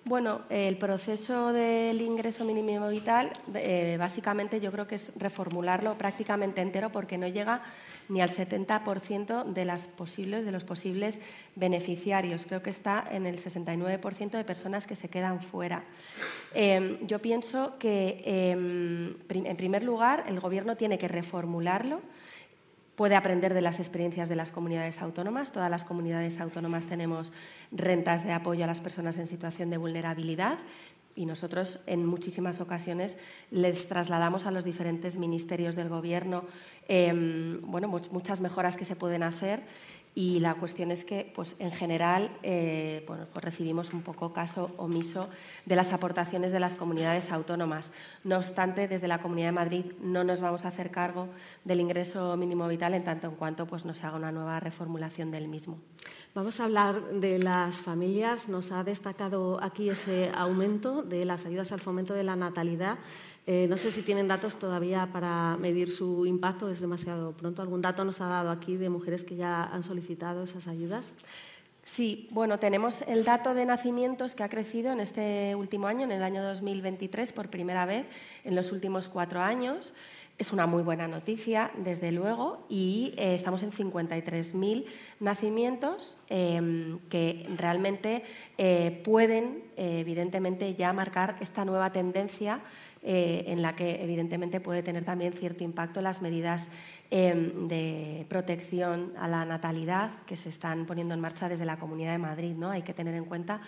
Bueno, el proceso del ingreso mínimo vital, eh, básicamente yo creo que es reformularlo prácticamente entero porque no llega ni al 70% de, las posibles, de los posibles beneficiarios. Creo que está en el 69% de personas que se quedan fuera. Em, yo pienso que, em, en primer lugar, el Gobierno tiene que reformularlo puede aprender de las experiencias de las comunidades autónomas. Todas las comunidades autónomas tenemos rentas de apoyo a las personas en situación de vulnerabilidad y nosotros en muchísimas ocasiones les trasladamos a los diferentes ministerios del Gobierno em, bueno, muchas mejoras que se pueden hacer y la cuestión es que, pues, en general, eh, pues recibimos un poco caso omiso de las aportaciones de las comunidades autónomas. No obstante, desde la Comunidad de Madrid no nos vamos a hacer cargo del ingreso mínimo vital en tanto en cuanto pues, nos haga una nueva reformulación del mismo. Vamos a hablar de las familias. Nos ha destacado aquí ese aumento de las ayudas al fomento de la natalidad. Eh, no sé si tienen datos todavía para medir su impacto, es demasiado pronto. ¿Algún dato nos ha dado aquí de mujeres que ya han solicitado esas ayudas? Sí, bueno, tenemos el dato de nacimientos que ha crecido en este último año, en el año 2023, por primera vez en los últimos cuatro años. Es una muy buena noticia, desde luego, y eh, estamos en 53.000 nacimientos em, que realmente eh, pueden, evidentemente, ya marcar esta nueva tendencia eh, en la que evidentemente puede tener también cierto impacto las medidas em, de protección a la natalidad que se están poniendo en marcha desde la Comunidad de Madrid. ¿no? Hay que tener en cuenta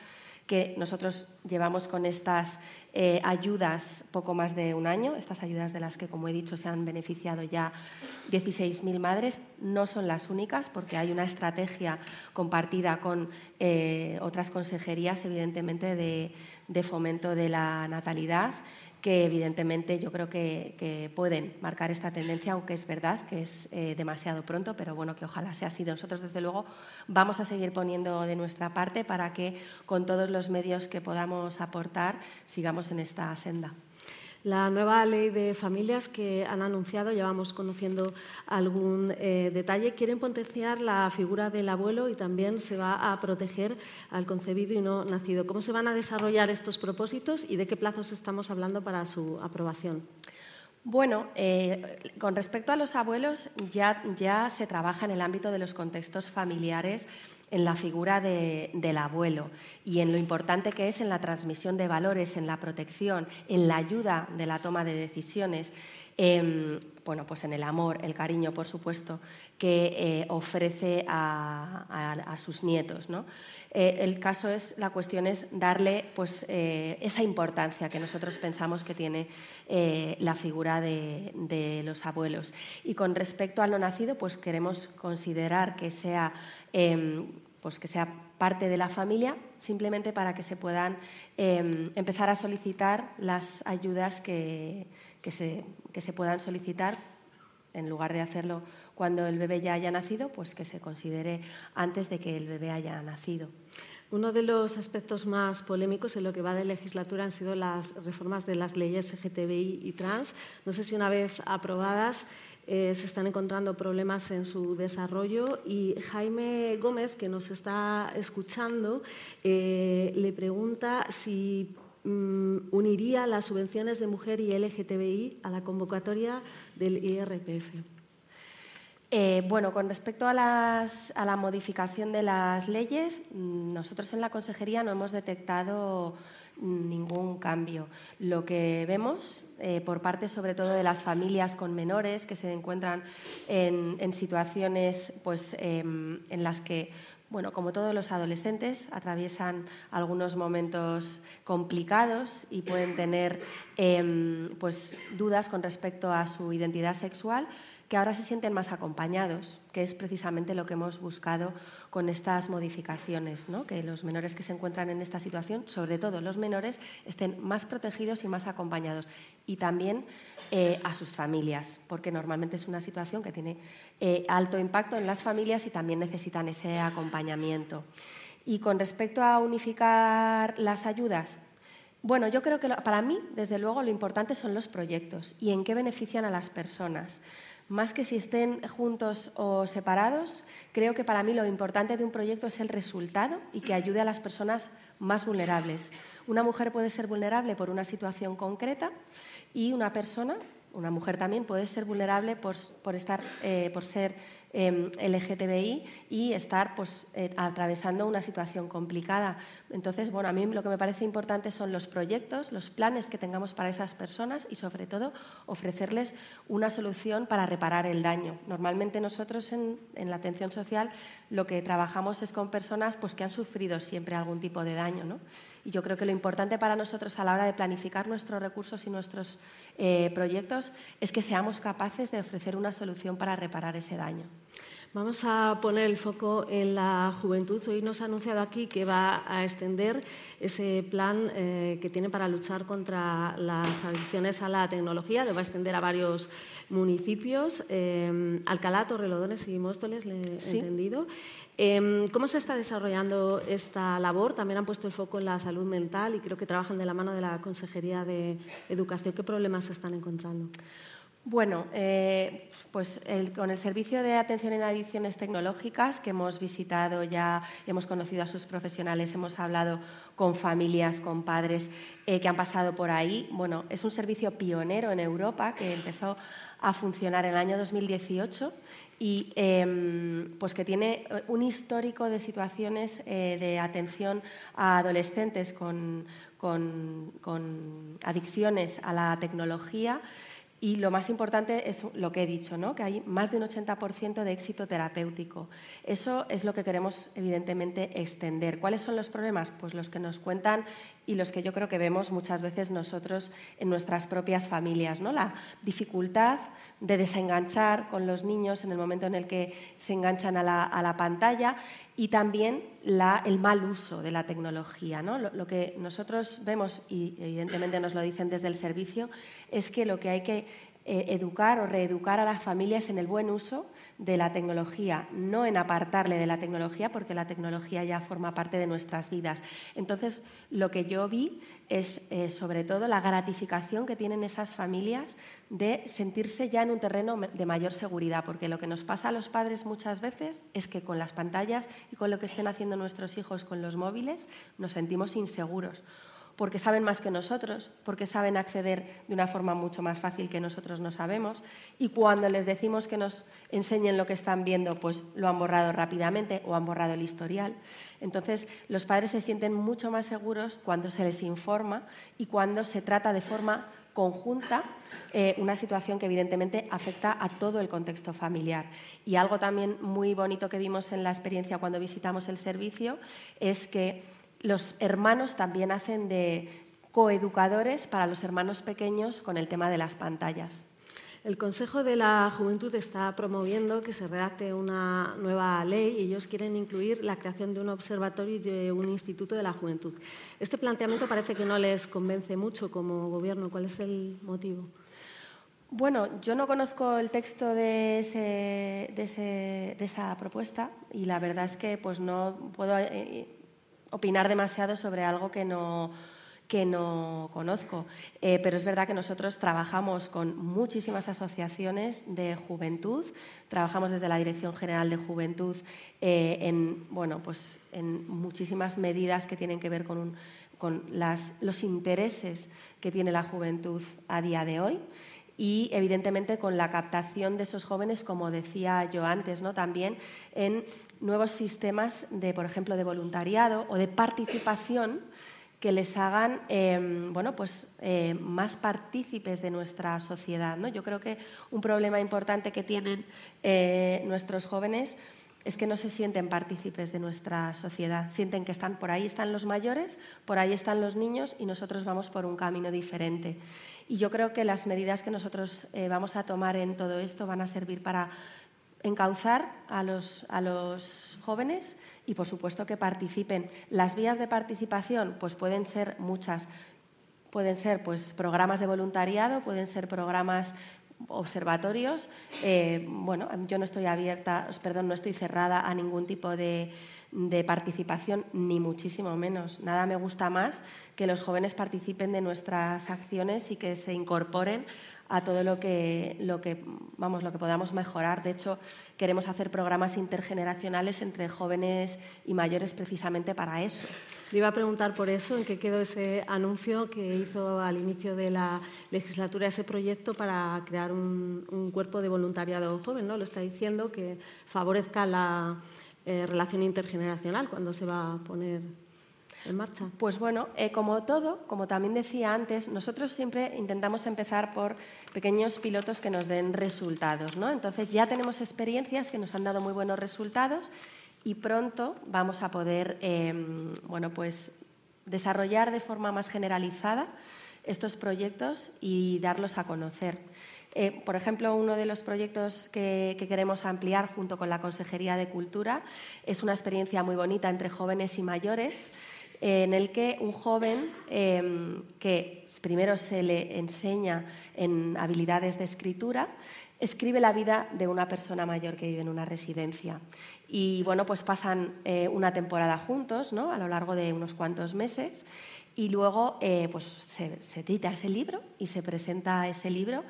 que nosotros llevamos con estas eh, ayudas poco más de un año, estas ayudas de las que, como he dicho, se han beneficiado ya 16.000 madres, no son las únicas porque hay una estrategia compartida con eh, otras consejerías, evidentemente, de fomento de la natalidad que evidentemente yo creo que, pueden marcar esta tendencia, aunque es verdad que es eh, demasiado pronto, pero bueno, que ojalá sea así. Nosotros, desde luego, vamos a seguir poniendo de nuestra parte para que con todos los medios que podamos aportar sigamos en esta senda. La nueva ley de familias que han anunciado, llevamos conociendo algún eh, detalle, quieren potenciar la figura del abuelo y también se va a proteger al concebido y no nacido. ¿Cómo se van a desarrollar estos propósitos y de qué plazos estamos hablando para su aprobación? Bueno, eh, con respecto a los abuelos, ya, ya se trabaja en el ámbito de los contextos familiares en la figura del abuelo y en lo importante que es en la transmisión de valores, en la protección, en la ayuda de la toma de decisiones, bueno, pues en el amor, el cariño, por supuesto, que eh, ofrece a, sus nietos. Eh, el caso es, la cuestión es darle pues, eh, esa importancia que nosotros pensamos que tiene la figura de, los abuelos. Y con respecto al no nacido, pues queremos considerar que sea Em, pues que sea parte de la familia, simplemente para que se puedan em, empezar a solicitar las ayudas que, se, que se puedan solicitar, en lugar de hacerlo cuando el bebé ya haya nacido, pues que se considere antes de que el bebé haya nacido. Uno de los aspectos más polémicos en lo que va de legislatura han sido las reformas de las leyes LGTBI y trans. No sé si una vez aprobadas eh, se están encontrando problemas en su desarrollo y Jaime Gómez, que nos está escuchando, eh, le pregunta si mm, uniría las subvenciones de mujer y LGTBI a la convocatoria del IRPF. Eh, bueno, con respecto a, la modificación de las leyes, mm, nosotros en la Consejería no hemos detectado ningún cambio. Lo que vemos eh, por parte sobre todo de las familias con menores que se encuentran en, situaciones pues, em, en las que bueno, como todos los adolescentes, atraviesan algunos momentos complicados y pueden tener em, pues, dudas con respecto a su identidad sexual, que ahora se sienten más acompañados, que es precisamente lo que hemos buscado con estas modificaciones, ¿no? que los menores que se encuentran en esta situación, sobre todo los menores, estén más protegidos y más acompañados. Y también eh, a sus familias, porque normalmente es una situación que tiene eh, alto impacto en las familias y también necesitan ese acompañamiento. Y con respecto a unificar las ayudas, bueno, yo creo que para mí, desde luego, lo importante son los proyectos y en qué benefician a las personas. Más que si estén juntos o separados, creo que para mí lo importante de un proyecto es el resultado y que ayude a las personas más vulnerables. Una mujer puede ser vulnerable por una situación concreta y una persona, una mujer también, puede ser vulnerable por, estar, eh, por ser em, LGTBI y estar pues, eh, atravesando una situación complicada. Entonces, bueno, a mí lo que me parece importante son los proyectos, los planes que tengamos para esas personas y, sobre todo, ofrecerles una solución para reparar el daño. Normalmente nosotros en, la atención social lo que trabajamos es con personas pues, que han sufrido siempre algún tipo de daño. ¿no? Y yo creo que lo importante para nosotros a la hora de planificar nuestros recursos y nuestros eh, proyectos es que seamos capaces de ofrecer una solución para reparar ese daño. Vamos a poner el foco en la juventud. Hoy nos ha anunciado aquí que va a extender ese plan eh, que tiene para luchar contra las adicciones a la tecnología. Lo va a extender a varios municipios, eh, Alcalá, Torrelodones y Móstoles, le he entendido. Eh, ¿Cómo se está desarrollando esta labor? También han puesto el foco en la salud mental y creo que trabajan de la mano de la Consejería de Educación. ¿Qué problemas se están encontrando? Bueno, eh, pues con el servicio de atención en adicciones tecnológicas que hemos visitado ya, hemos conocido a sus profesionales, hemos hablado con familias, con padres eh, que han pasado por ahí. Bueno, es un servicio pionero en Europa que empezó a funcionar en el año 2018 y em, pues que tiene un histórico de situaciones eh, de atención a adolescentes con adicciones a la tecnología. Y lo más importante es lo que he dicho, ¿no? que hay más de un 80% de éxito terapéutico. Eso es lo que queremos, evidentemente, extender. ¿Cuáles son los problemas? Pues los que nos cuentan y los que yo creo que vemos muchas veces nosotros en nuestras propias familias. ¿no? La dificultad de desenganchar con los niños en el momento en el que se enganchan a la, pantalla y también el mal uso de la tecnología. ¿no? Lo, que nosotros vemos, y evidentemente nos lo dicen desde el servicio, es que lo que hay que eh, educar o reeducar a las familias en el buen uso de la tecnología, no en apartarle de la tecnología, porque la tecnología ya forma parte de nuestras vidas. Entonces, lo que yo vi es eh, sobre todo la gratificación que tienen esas familias de sentirse ya en un terreno de mayor seguridad, porque lo que nos pasa a los padres muchas veces es que con las pantallas y con lo que estén haciendo nuestros hijos con los móviles nos sentimos inseguros porque saben más que nosotros, porque saben acceder de una forma mucho más fácil que nosotros no sabemos. Y cuando les decimos que nos enseñen lo que están viendo, pues lo han borrado rápidamente o han borrado el historial. Entonces, los padres se sienten mucho más seguros cuando se les informa y cuando se trata de forma conjunta eh, una situación que evidentemente afecta a todo el contexto familiar. Y algo también muy bonito que vimos en la experiencia cuando visitamos el servicio es que los hermanos también hacen de coeducadores para los hermanos pequeños con el tema de las pantallas. El Consejo de la Juventud está promoviendo que se redacte una nueva ley y ellos quieren incluir la creación de un observatorio y de un instituto de la juventud. Este planteamiento parece que no les convence mucho como gobierno. ¿Cuál es el motivo? Bueno, yo no conozco el texto de, esa propuesta y la verdad es que pues no puedo eh, opinar demasiado sobre algo que no, que no conozco. Eh, pero es verdad que nosotros trabajamos con muchísimas asociaciones de juventud, trabajamos desde la Dirección General de Juventud eh, en, bueno, pues en muchísimas medidas que tienen que ver con, con las, los intereses que tiene la juventud a día de hoy y evidentemente con la captación de esos jóvenes, como decía yo antes, ¿no? también en nuevos sistemas de, por ejemplo, de voluntariado o de participación que les hagan em, bueno, pues, eh, más partícipes de nuestra sociedad. ¿no? Yo creo que un problema importante que tienen eh, nuestros jóvenes es que no se sienten partícipes de nuestra sociedad. Sienten que están por ahí están los mayores, por ahí están los niños y nosotros vamos por un camino diferente. Y yo creo que las medidas que nosotros eh, vamos a tomar en todo esto van a servir para encauzar a los, a los jóvenes y, por supuesto, que participen. Las vías de participación pues pueden ser muchas. Pueden ser pues, programas de voluntariado, pueden ser programas observatorios. Eh, bueno, yo no estoy abierta, perdón, no estoy cerrada a ningún tipo de, de participación, ni muchísimo menos. Nada me gusta más que los jóvenes participen de nuestras acciones y que se incorporen a todo lo que, lo que, vamos, lo que podamos mejorar. De hecho, queremos hacer programas intergeneracionales entre jóvenes y mayores precisamente para eso. Le iba a preguntar por eso, en qué quedó ese anuncio que hizo al inicio de la legislatura ese proyecto para crear un, un cuerpo de voluntariado joven, ¿no? Lo está diciendo que favorezca la eh, relación intergeneracional cuando se va a poner en marcha? Pues bueno, eh, como todo, como también decía antes, nosotros siempre intentamos empezar por pequeños pilotos que nos den resultados. ¿no? Entonces ya tenemos experiencias que nos han dado muy buenos resultados y pronto vamos a poder em, bueno, pues, desarrollar de forma más generalizada estos proyectos y darlos a conocer. Eh, por ejemplo, uno de los proyectos que, queremos ampliar junto con la Consejería de Cultura es una experiencia muy bonita entre jóvenes y mayores en el que un joven em, que primero se le enseña en habilidades de escritura, escribe la vida de una persona mayor que vive en una residencia. Y bueno, pues pasan eh, una temporada juntos, ¿no? A lo largo de unos cuantos meses. Y luego eh, pues se, edita ese libro y se presenta ese libro.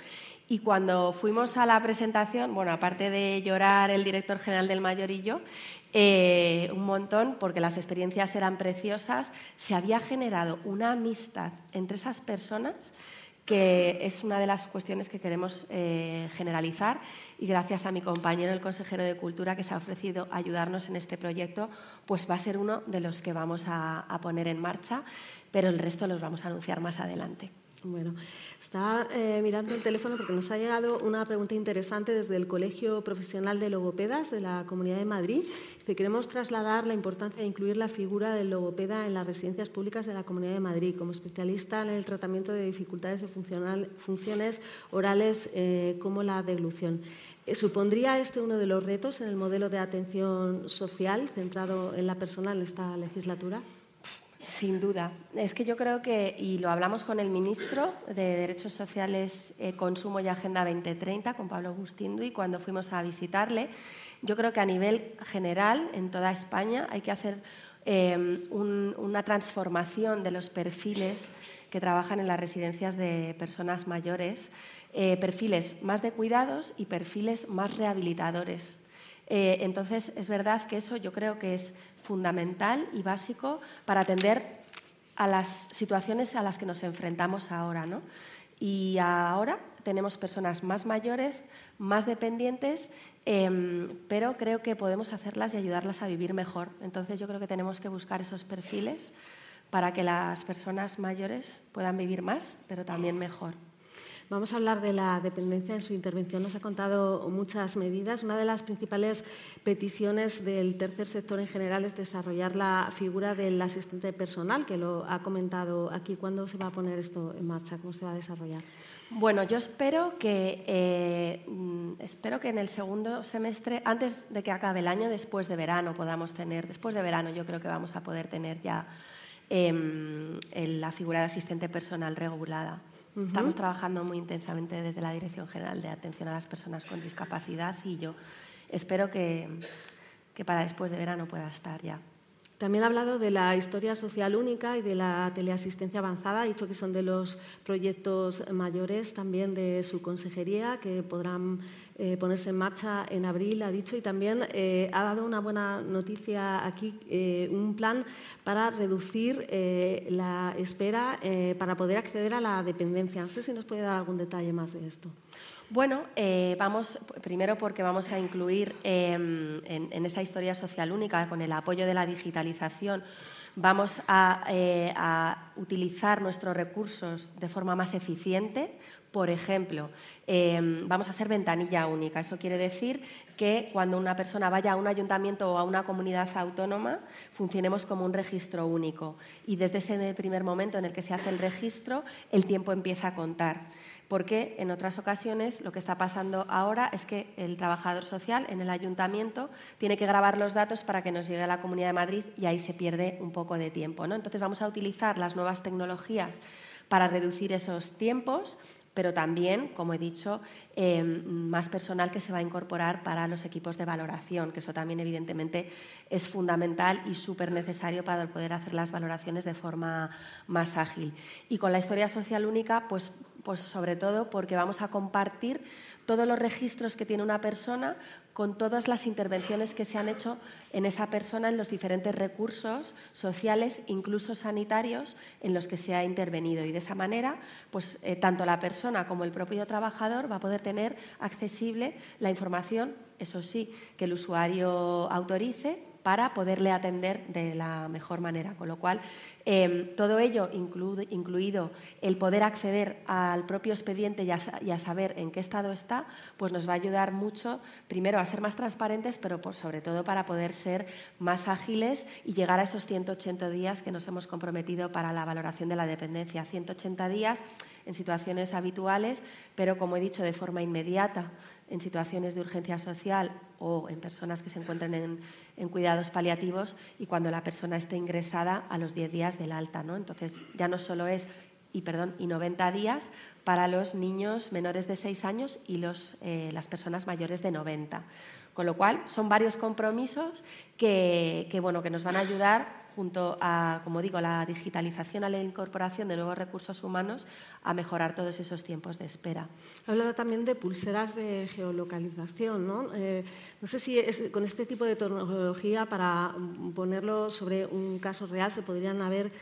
Y cuando fuimos a la presentación, bueno, aparte de llorar el director general del Mayor y yo, eh, un montón, porque las experiencias eran preciosas, se había generado una amistad entre esas personas que es una de las cuestiones que queremos eh, generalizar y gracias a mi compañero, el consejero de Cultura, que se ha ofrecido ayudarnos en este proyecto, pues va a ser uno de los que vamos a poner en marcha, pero el resto los vamos a anunciar más adelante. Bueno, está eh, mirando el teléfono porque nos ha llegado una pregunta interesante desde el Colegio Profesional de Logopedas de la Comunidad de Madrid. Dice, queremos trasladar la importancia de incluir la figura del logopeda en las residencias públicas de la Comunidad de Madrid como especialista en el tratamiento de dificultades de funciones orales eh, como la deglución. Eh, ¿Supondría este uno de los retos en el modelo de atención social centrado en la persona en esta legislatura? Sin duda. Es que yo creo que, y lo hablamos con el ministro de Derechos Sociales, eh, Consumo y Agenda 2030, con Pablo Agustín cuando fuimos a visitarle, yo creo que a nivel general, en toda España, hay que hacer eh, una transformación de los perfiles que trabajan en las residencias de personas mayores, eh, perfiles más de cuidados y perfiles más rehabilitadores. Entonces, es verdad que eso yo creo que es fundamental y básico para atender a las situaciones a las que nos enfrentamos ahora. ¿no? Y ahora tenemos personas más mayores, más dependientes, em, pero creo que podemos hacerlas y ayudarlas a vivir mejor. Entonces yo creo que tenemos que buscar esos perfiles para que las personas mayores puedan vivir más, pero también mejor. Vamos a hablar de la dependencia. En su intervención nos ha contado muchas medidas. Una de las principales peticiones del tercer sector en general es desarrollar la figura del asistente personal, que lo ha comentado aquí. ¿Cuándo se va a poner esto en marcha? ¿Cómo se va a desarrollar? Bueno, yo espero que, eh, espero que en el segundo semestre, antes de que acabe el año, después de verano, podamos tener, después de verano yo creo que vamos a poder tener ya em, la figura de asistente personal regulada. Estamos trabajando muy intensamente desde la Dirección General de Atención a las Personas con Discapacidad y yo espero que, que para después de verano pueda estar ya. También ha hablado de la historia social única y de la teleasistencia avanzada. Ha dicho que son de los proyectos mayores también de su consejería que podrán eh, ponerse en marcha en abril, ha dicho. Y también eh, ha dado una buena noticia aquí, eh, un plan para reducir la espera para poder acceder a la dependencia. No sé si nos puede dar algún detalle más de esto. Bueno, eh, vamos primero porque vamos a incluir em, en, esa historia social única, con el apoyo de la digitalización, vamos a, eh, a utilizar nuestros recursos de forma más eficiente. Por ejemplo, em, vamos a ser ventanilla única. Eso quiere decir que cuando una persona vaya a un ayuntamiento o a una comunidad autónoma, funcionemos como un registro único. Y desde ese primer momento en el que se hace el registro, el tiempo empieza a contar porque en otras ocasiones lo que está pasando ahora es que el trabajador social en el ayuntamiento tiene que grabar los datos para que nos llegue a la Comunidad de Madrid y ahí se pierde un poco de tiempo. ¿no? Entonces vamos a utilizar las nuevas tecnologías para reducir esos tiempos, pero también, como he dicho, em, más personal que se va a incorporar para los equipos de valoración, que eso también evidentemente es fundamental y súper necesario para poder hacer las valoraciones de forma más ágil. Y con la historia social única, pues Pues sobre todo porque vamos a compartir todos los registros que tiene una persona con todas las intervenciones que se han hecho en esa persona en los diferentes recursos sociales, incluso sanitarios, en los que se ha intervenido. Y de esa manera, pues eh, tanto la persona como el propio trabajador va a poder tener accesible la información, eso sí, que el usuario autorice para poderle atender de la mejor manera. Con lo cual, em, todo ello, incluido el poder acceder al propio expediente y a, saber en qué estado está, pues nos va a ayudar mucho, primero, a ser más transparentes, pero sobre todo para poder ser más ágiles y llegar a esos 180 días que nos hemos comprometido para la valoración de la dependencia. 180 días en situaciones habituales, pero como he dicho, de forma inmediata en situaciones de urgencia social o en personas que se encuentren en, cuidados paliativos y cuando la persona esté ingresada a los 10 días del alta. ¿no? Entonces, ya no solo es y, perdón, y 90 días para los niños menores de 6 años y los, eh, las personas mayores de 90. Con lo cual, son varios compromisos que, que, bueno, que nos van a ayudar junto a, como digo, la digitalización, a la incorporación de nuevos recursos humanos, a mejorar todos esos tiempos de espera. Ha hablado también de pulseras de geolocalización. ¿no? Eh, no sé si con este tipo de tecnología, para ponerlo sobre un caso real, se podrían haber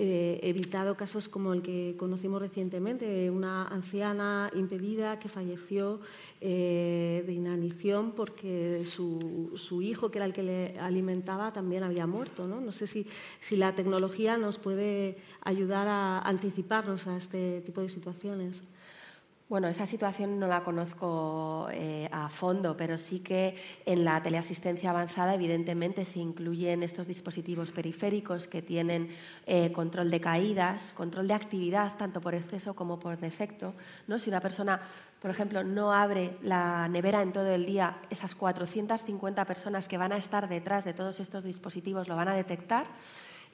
eh, evitado casos como el que conocimos recientemente, una anciana impedida que falleció eh, de inanición porque su, su, hijo, que era el que le alimentaba, también había muerto. No, no sé si, si la tecnología nos puede ayudar a anticiparnos a este tipo de situaciones. Bueno, esa situación no la conozco eh, a fondo, pero sí que en la teleasistencia avanzada evidentemente se incluyen estos dispositivos periféricos que tienen eh, control de caídas, control de actividad, tanto por exceso como por defecto. ¿no? Si una persona, por ejemplo, no abre la nevera en todo el día, esas 450 personas que van a estar detrás de todos estos dispositivos lo van a detectar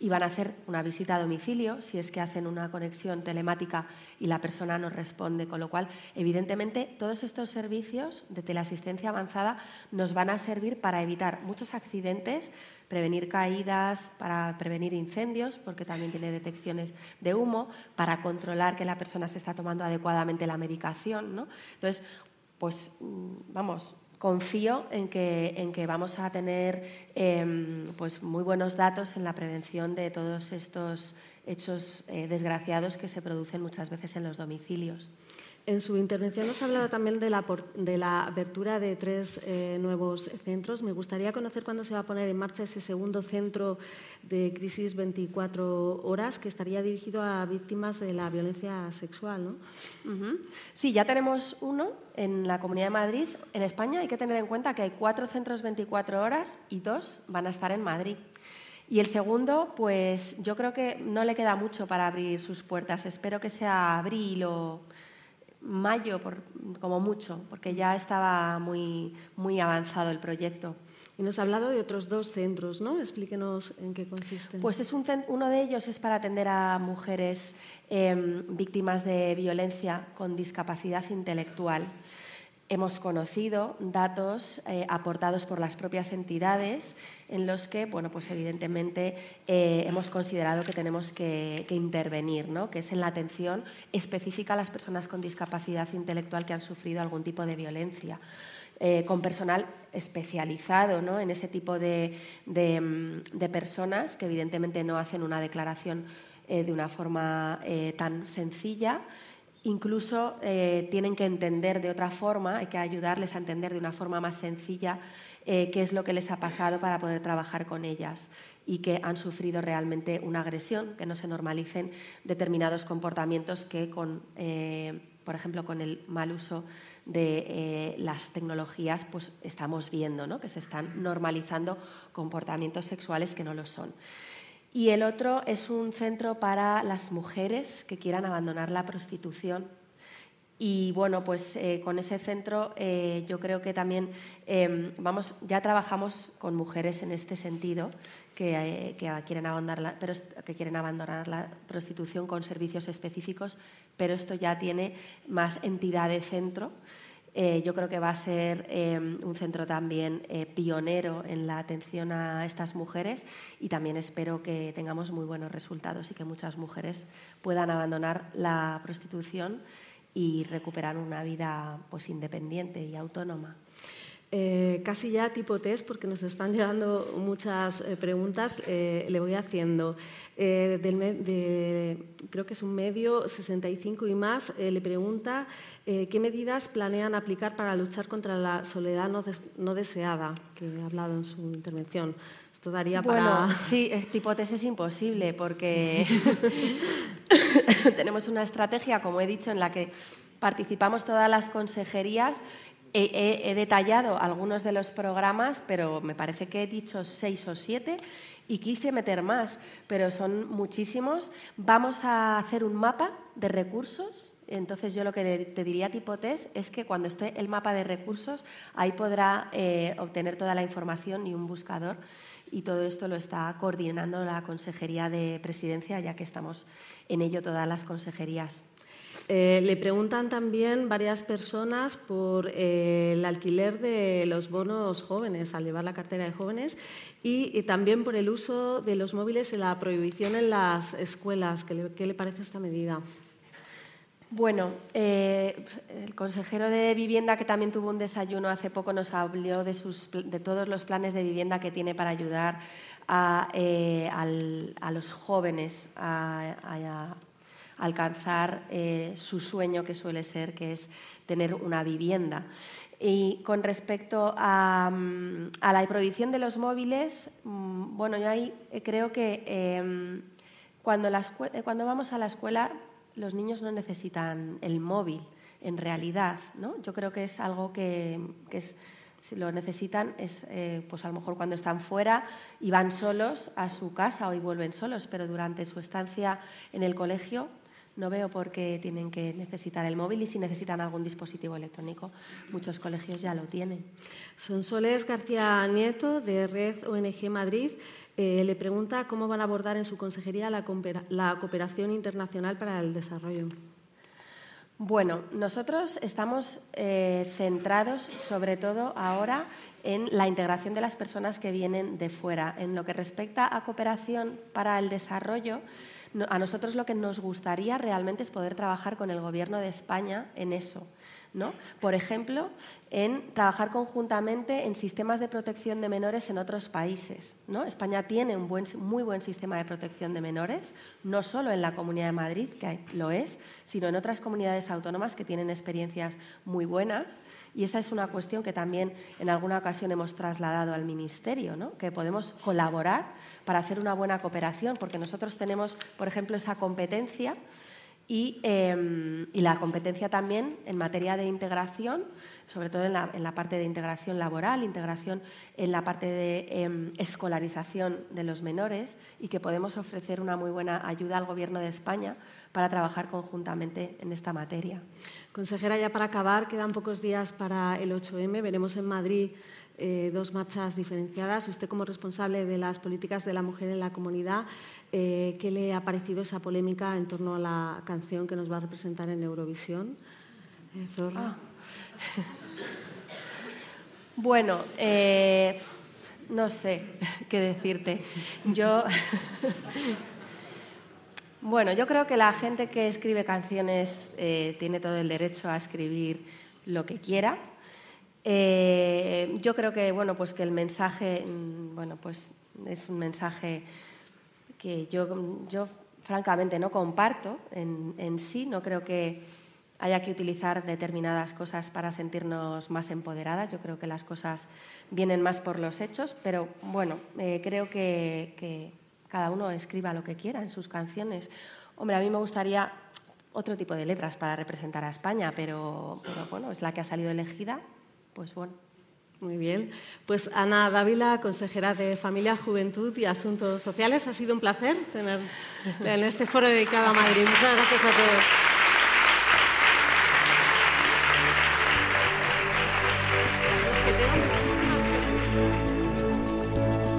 y van a hacer una visita a domicilio si es que hacen una conexión telemática y la persona no responde. Con lo cual, evidentemente, todos estos servicios de teleasistencia avanzada nos van a servir para evitar muchos accidentes, prevenir caídas, para prevenir incendios, porque también tiene detecciones de humo, para controlar que la persona se está tomando adecuadamente la medicación. ¿no? Entonces, pues mm, vamos, confío en que, en que vamos a tener em, pues muy buenos datos en la prevención de todos estos hechos eh, desgraciados que se producen muchas veces en los domicilios. En su intervención nos ha hablado también de la, de la apertura de tres eh, nuevos centros. Me gustaría conocer cuándo se va a poner en marcha ese segundo centro de crisis 24 horas que estaría dirigido a víctimas de la violencia sexual. ¿no? Sí, ya tenemos uno en la Comunidad de Madrid. En España hay que tener en cuenta que hay cuatro centros 24 horas y dos van a estar en Madrid. Y el segundo, pues yo creo que no le queda mucho para abrir sus puertas. Espero que sea abril o mayo, por, como mucho, porque ya estaba muy, muy avanzado el proyecto. Y nos ha hablado de otros dos centros, ¿no? Explíquenos en qué consisten. Pues es un, uno de ellos es para atender a mujeres em, víctimas de violencia con discapacidad intelectual. Hemos conocido datos eh, aportados por las propias entidades en los que, bueno, pues evidentemente eh, hemos considerado que tenemos que, intervenir, ¿no? que es en la atención específica a las personas con discapacidad intelectual que han sufrido algún tipo de violencia. Eh, con personal especializado ¿no? en ese tipo de, mm, de, personas que evidentemente no hacen una declaración de una forma tan sencilla incluso eh, tienen que entender de otra forma, hay que ayudarles a entender de una forma más sencilla eh, qué es lo que les ha pasado para poder trabajar con ellas y que han sufrido realmente una agresión, que no se normalicen determinados comportamientos que, con, eh, por ejemplo, con el mal uso de las tecnologías, pues estamos viendo ¿no? que se están normalizando comportamientos sexuales que no lo son. Y el otro es un centro para las mujeres que quieran abandonar la prostitución. Y bueno, pues eh, con ese centro eh, yo creo que también em, vamos, ya trabajamos con mujeres en este sentido que, eh, quieren abandonar pero, que quieren abandonar la prostitución con servicios específicos, pero esto ya tiene más entidad de centro eh, yo creo que va a ser eh, un centro también eh, pionero en la atención a estas mujeres y también espero que tengamos muy buenos resultados y que muchas mujeres puedan abandonar la prostitución y recuperar una vida pues, independiente y autónoma. Eh, casi ya tipo test, porque nos están llegando muchas eh, preguntas, eh, le voy haciendo. creo que es un medio 65 y más, le pregunta qué medidas planean aplicar para luchar contra la soledad no, deseada, que ha hablado en su intervención. Esto daría bueno, sí, tipo test es imposible, porque tenemos una estrategia, como he dicho, en la que participamos todas las consejerías He, detallado algunos de los programas, pero me parece que he dicho seis o siete y quise meter más, pero son muchísimos. Vamos a hacer un mapa de recursos. Entonces yo lo que te diría tipo test es que cuando esté el mapa de recursos, ahí podrá eh, obtener toda la información y un buscador. Y todo esto lo está coordinando la Consejería de Presidencia, ya que estamos en ello todas las consejerías. Eh, le preguntan también varias personas por eh, el alquiler de los bonos jóvenes al llevar la cartera de jóvenes y, también por el uso de los móviles y la prohibición en las escuelas. ¿Qué le, parece esta medida? Bueno, eh, el consejero de vivienda que también tuvo un desayuno hace poco nos habló de, sus, de todos los planes de vivienda que tiene para ayudar a, los jóvenes a alcanzar eh, su sueño que suele ser, que es tener una vivienda. Y con respecto a, mm, la prohibición de los móviles, mm, bueno, yo ahí eh, creo que em, cuando, eh, cuando vamos a la escuela los niños no necesitan el móvil, en realidad. ¿no? Yo creo que es algo que, es, si lo necesitan es pues a lo mejor cuando están fuera y van solos a su casa o y vuelven solos, pero durante su estancia en el colegio no veo por qué tienen que necesitar el móvil y si necesitan algún dispositivo electrónico, muchos colegios ya lo tienen. Sonsoles García Nieto, de Red ONG Madrid, eh, le pregunta cómo van a abordar en su consejería la, cooperación internacional para el desarrollo. Bueno, nosotros estamos eh, centrados sobre todo ahora en la integración de las personas que vienen de fuera. En lo que respecta a cooperación para el desarrollo, a nosotros lo que nos gustaría realmente es poder trabajar con el Gobierno de España en eso. ¿no? Por ejemplo, en trabajar conjuntamente en sistemas de protección de menores en otros países. ¿no? España tiene un muy buen sistema de protección de menores, no solo en la Comunidad de Madrid, que lo es, sino en otras comunidades autónomas que tienen experiencias muy buenas. Y esa es una cuestión que también en alguna ocasión hemos trasladado al Ministerio, ¿no? que podemos colaborar para hacer una buena cooperación, porque nosotros tenemos, por ejemplo, esa competencia em, y, la competencia también en materia de integración, sobre todo en la, parte de integración laboral, integración en la parte de em, escolarización de los menores y que podemos ofrecer una muy buena ayuda al Gobierno de España para trabajar conjuntamente en esta materia. Consejera, ya para acabar, quedan pocos días para el 8M. Veremos en Madrid eh, dos marchas diferenciadas. Usted, como responsable de las políticas de la mujer en la comunidad, eh, ¿qué le ha parecido esa polémica en torno a la canción que nos va a representar en Eurovisión? Eh, ah. bueno, no sé qué decirte. Yo. bueno, yo creo que la gente que escribe canciones tiene todo el derecho a escribir lo que quiera eh, yo creo que, bueno, pues que el mensaje mm, bueno, pues es un mensaje que yo, yo francamente no comparto en, en, sí. No creo que haya que utilizar determinadas cosas para sentirnos más empoderadas. Yo creo que las cosas vienen más por los hechos, pero bueno, eh, creo que, que, cada uno escriba lo que quiera en sus canciones. Hombre, a mí me gustaría otro tipo de letras para representar a España, pero, pero bueno, es la que ha salido elegida pues bueno. Muy bien. Pues Ana Dávila, consejera de Familia, Juventud y Asuntos Sociales, ha sido un placer tener en este foro dedicado a Madrid. Muchas gracias a todos.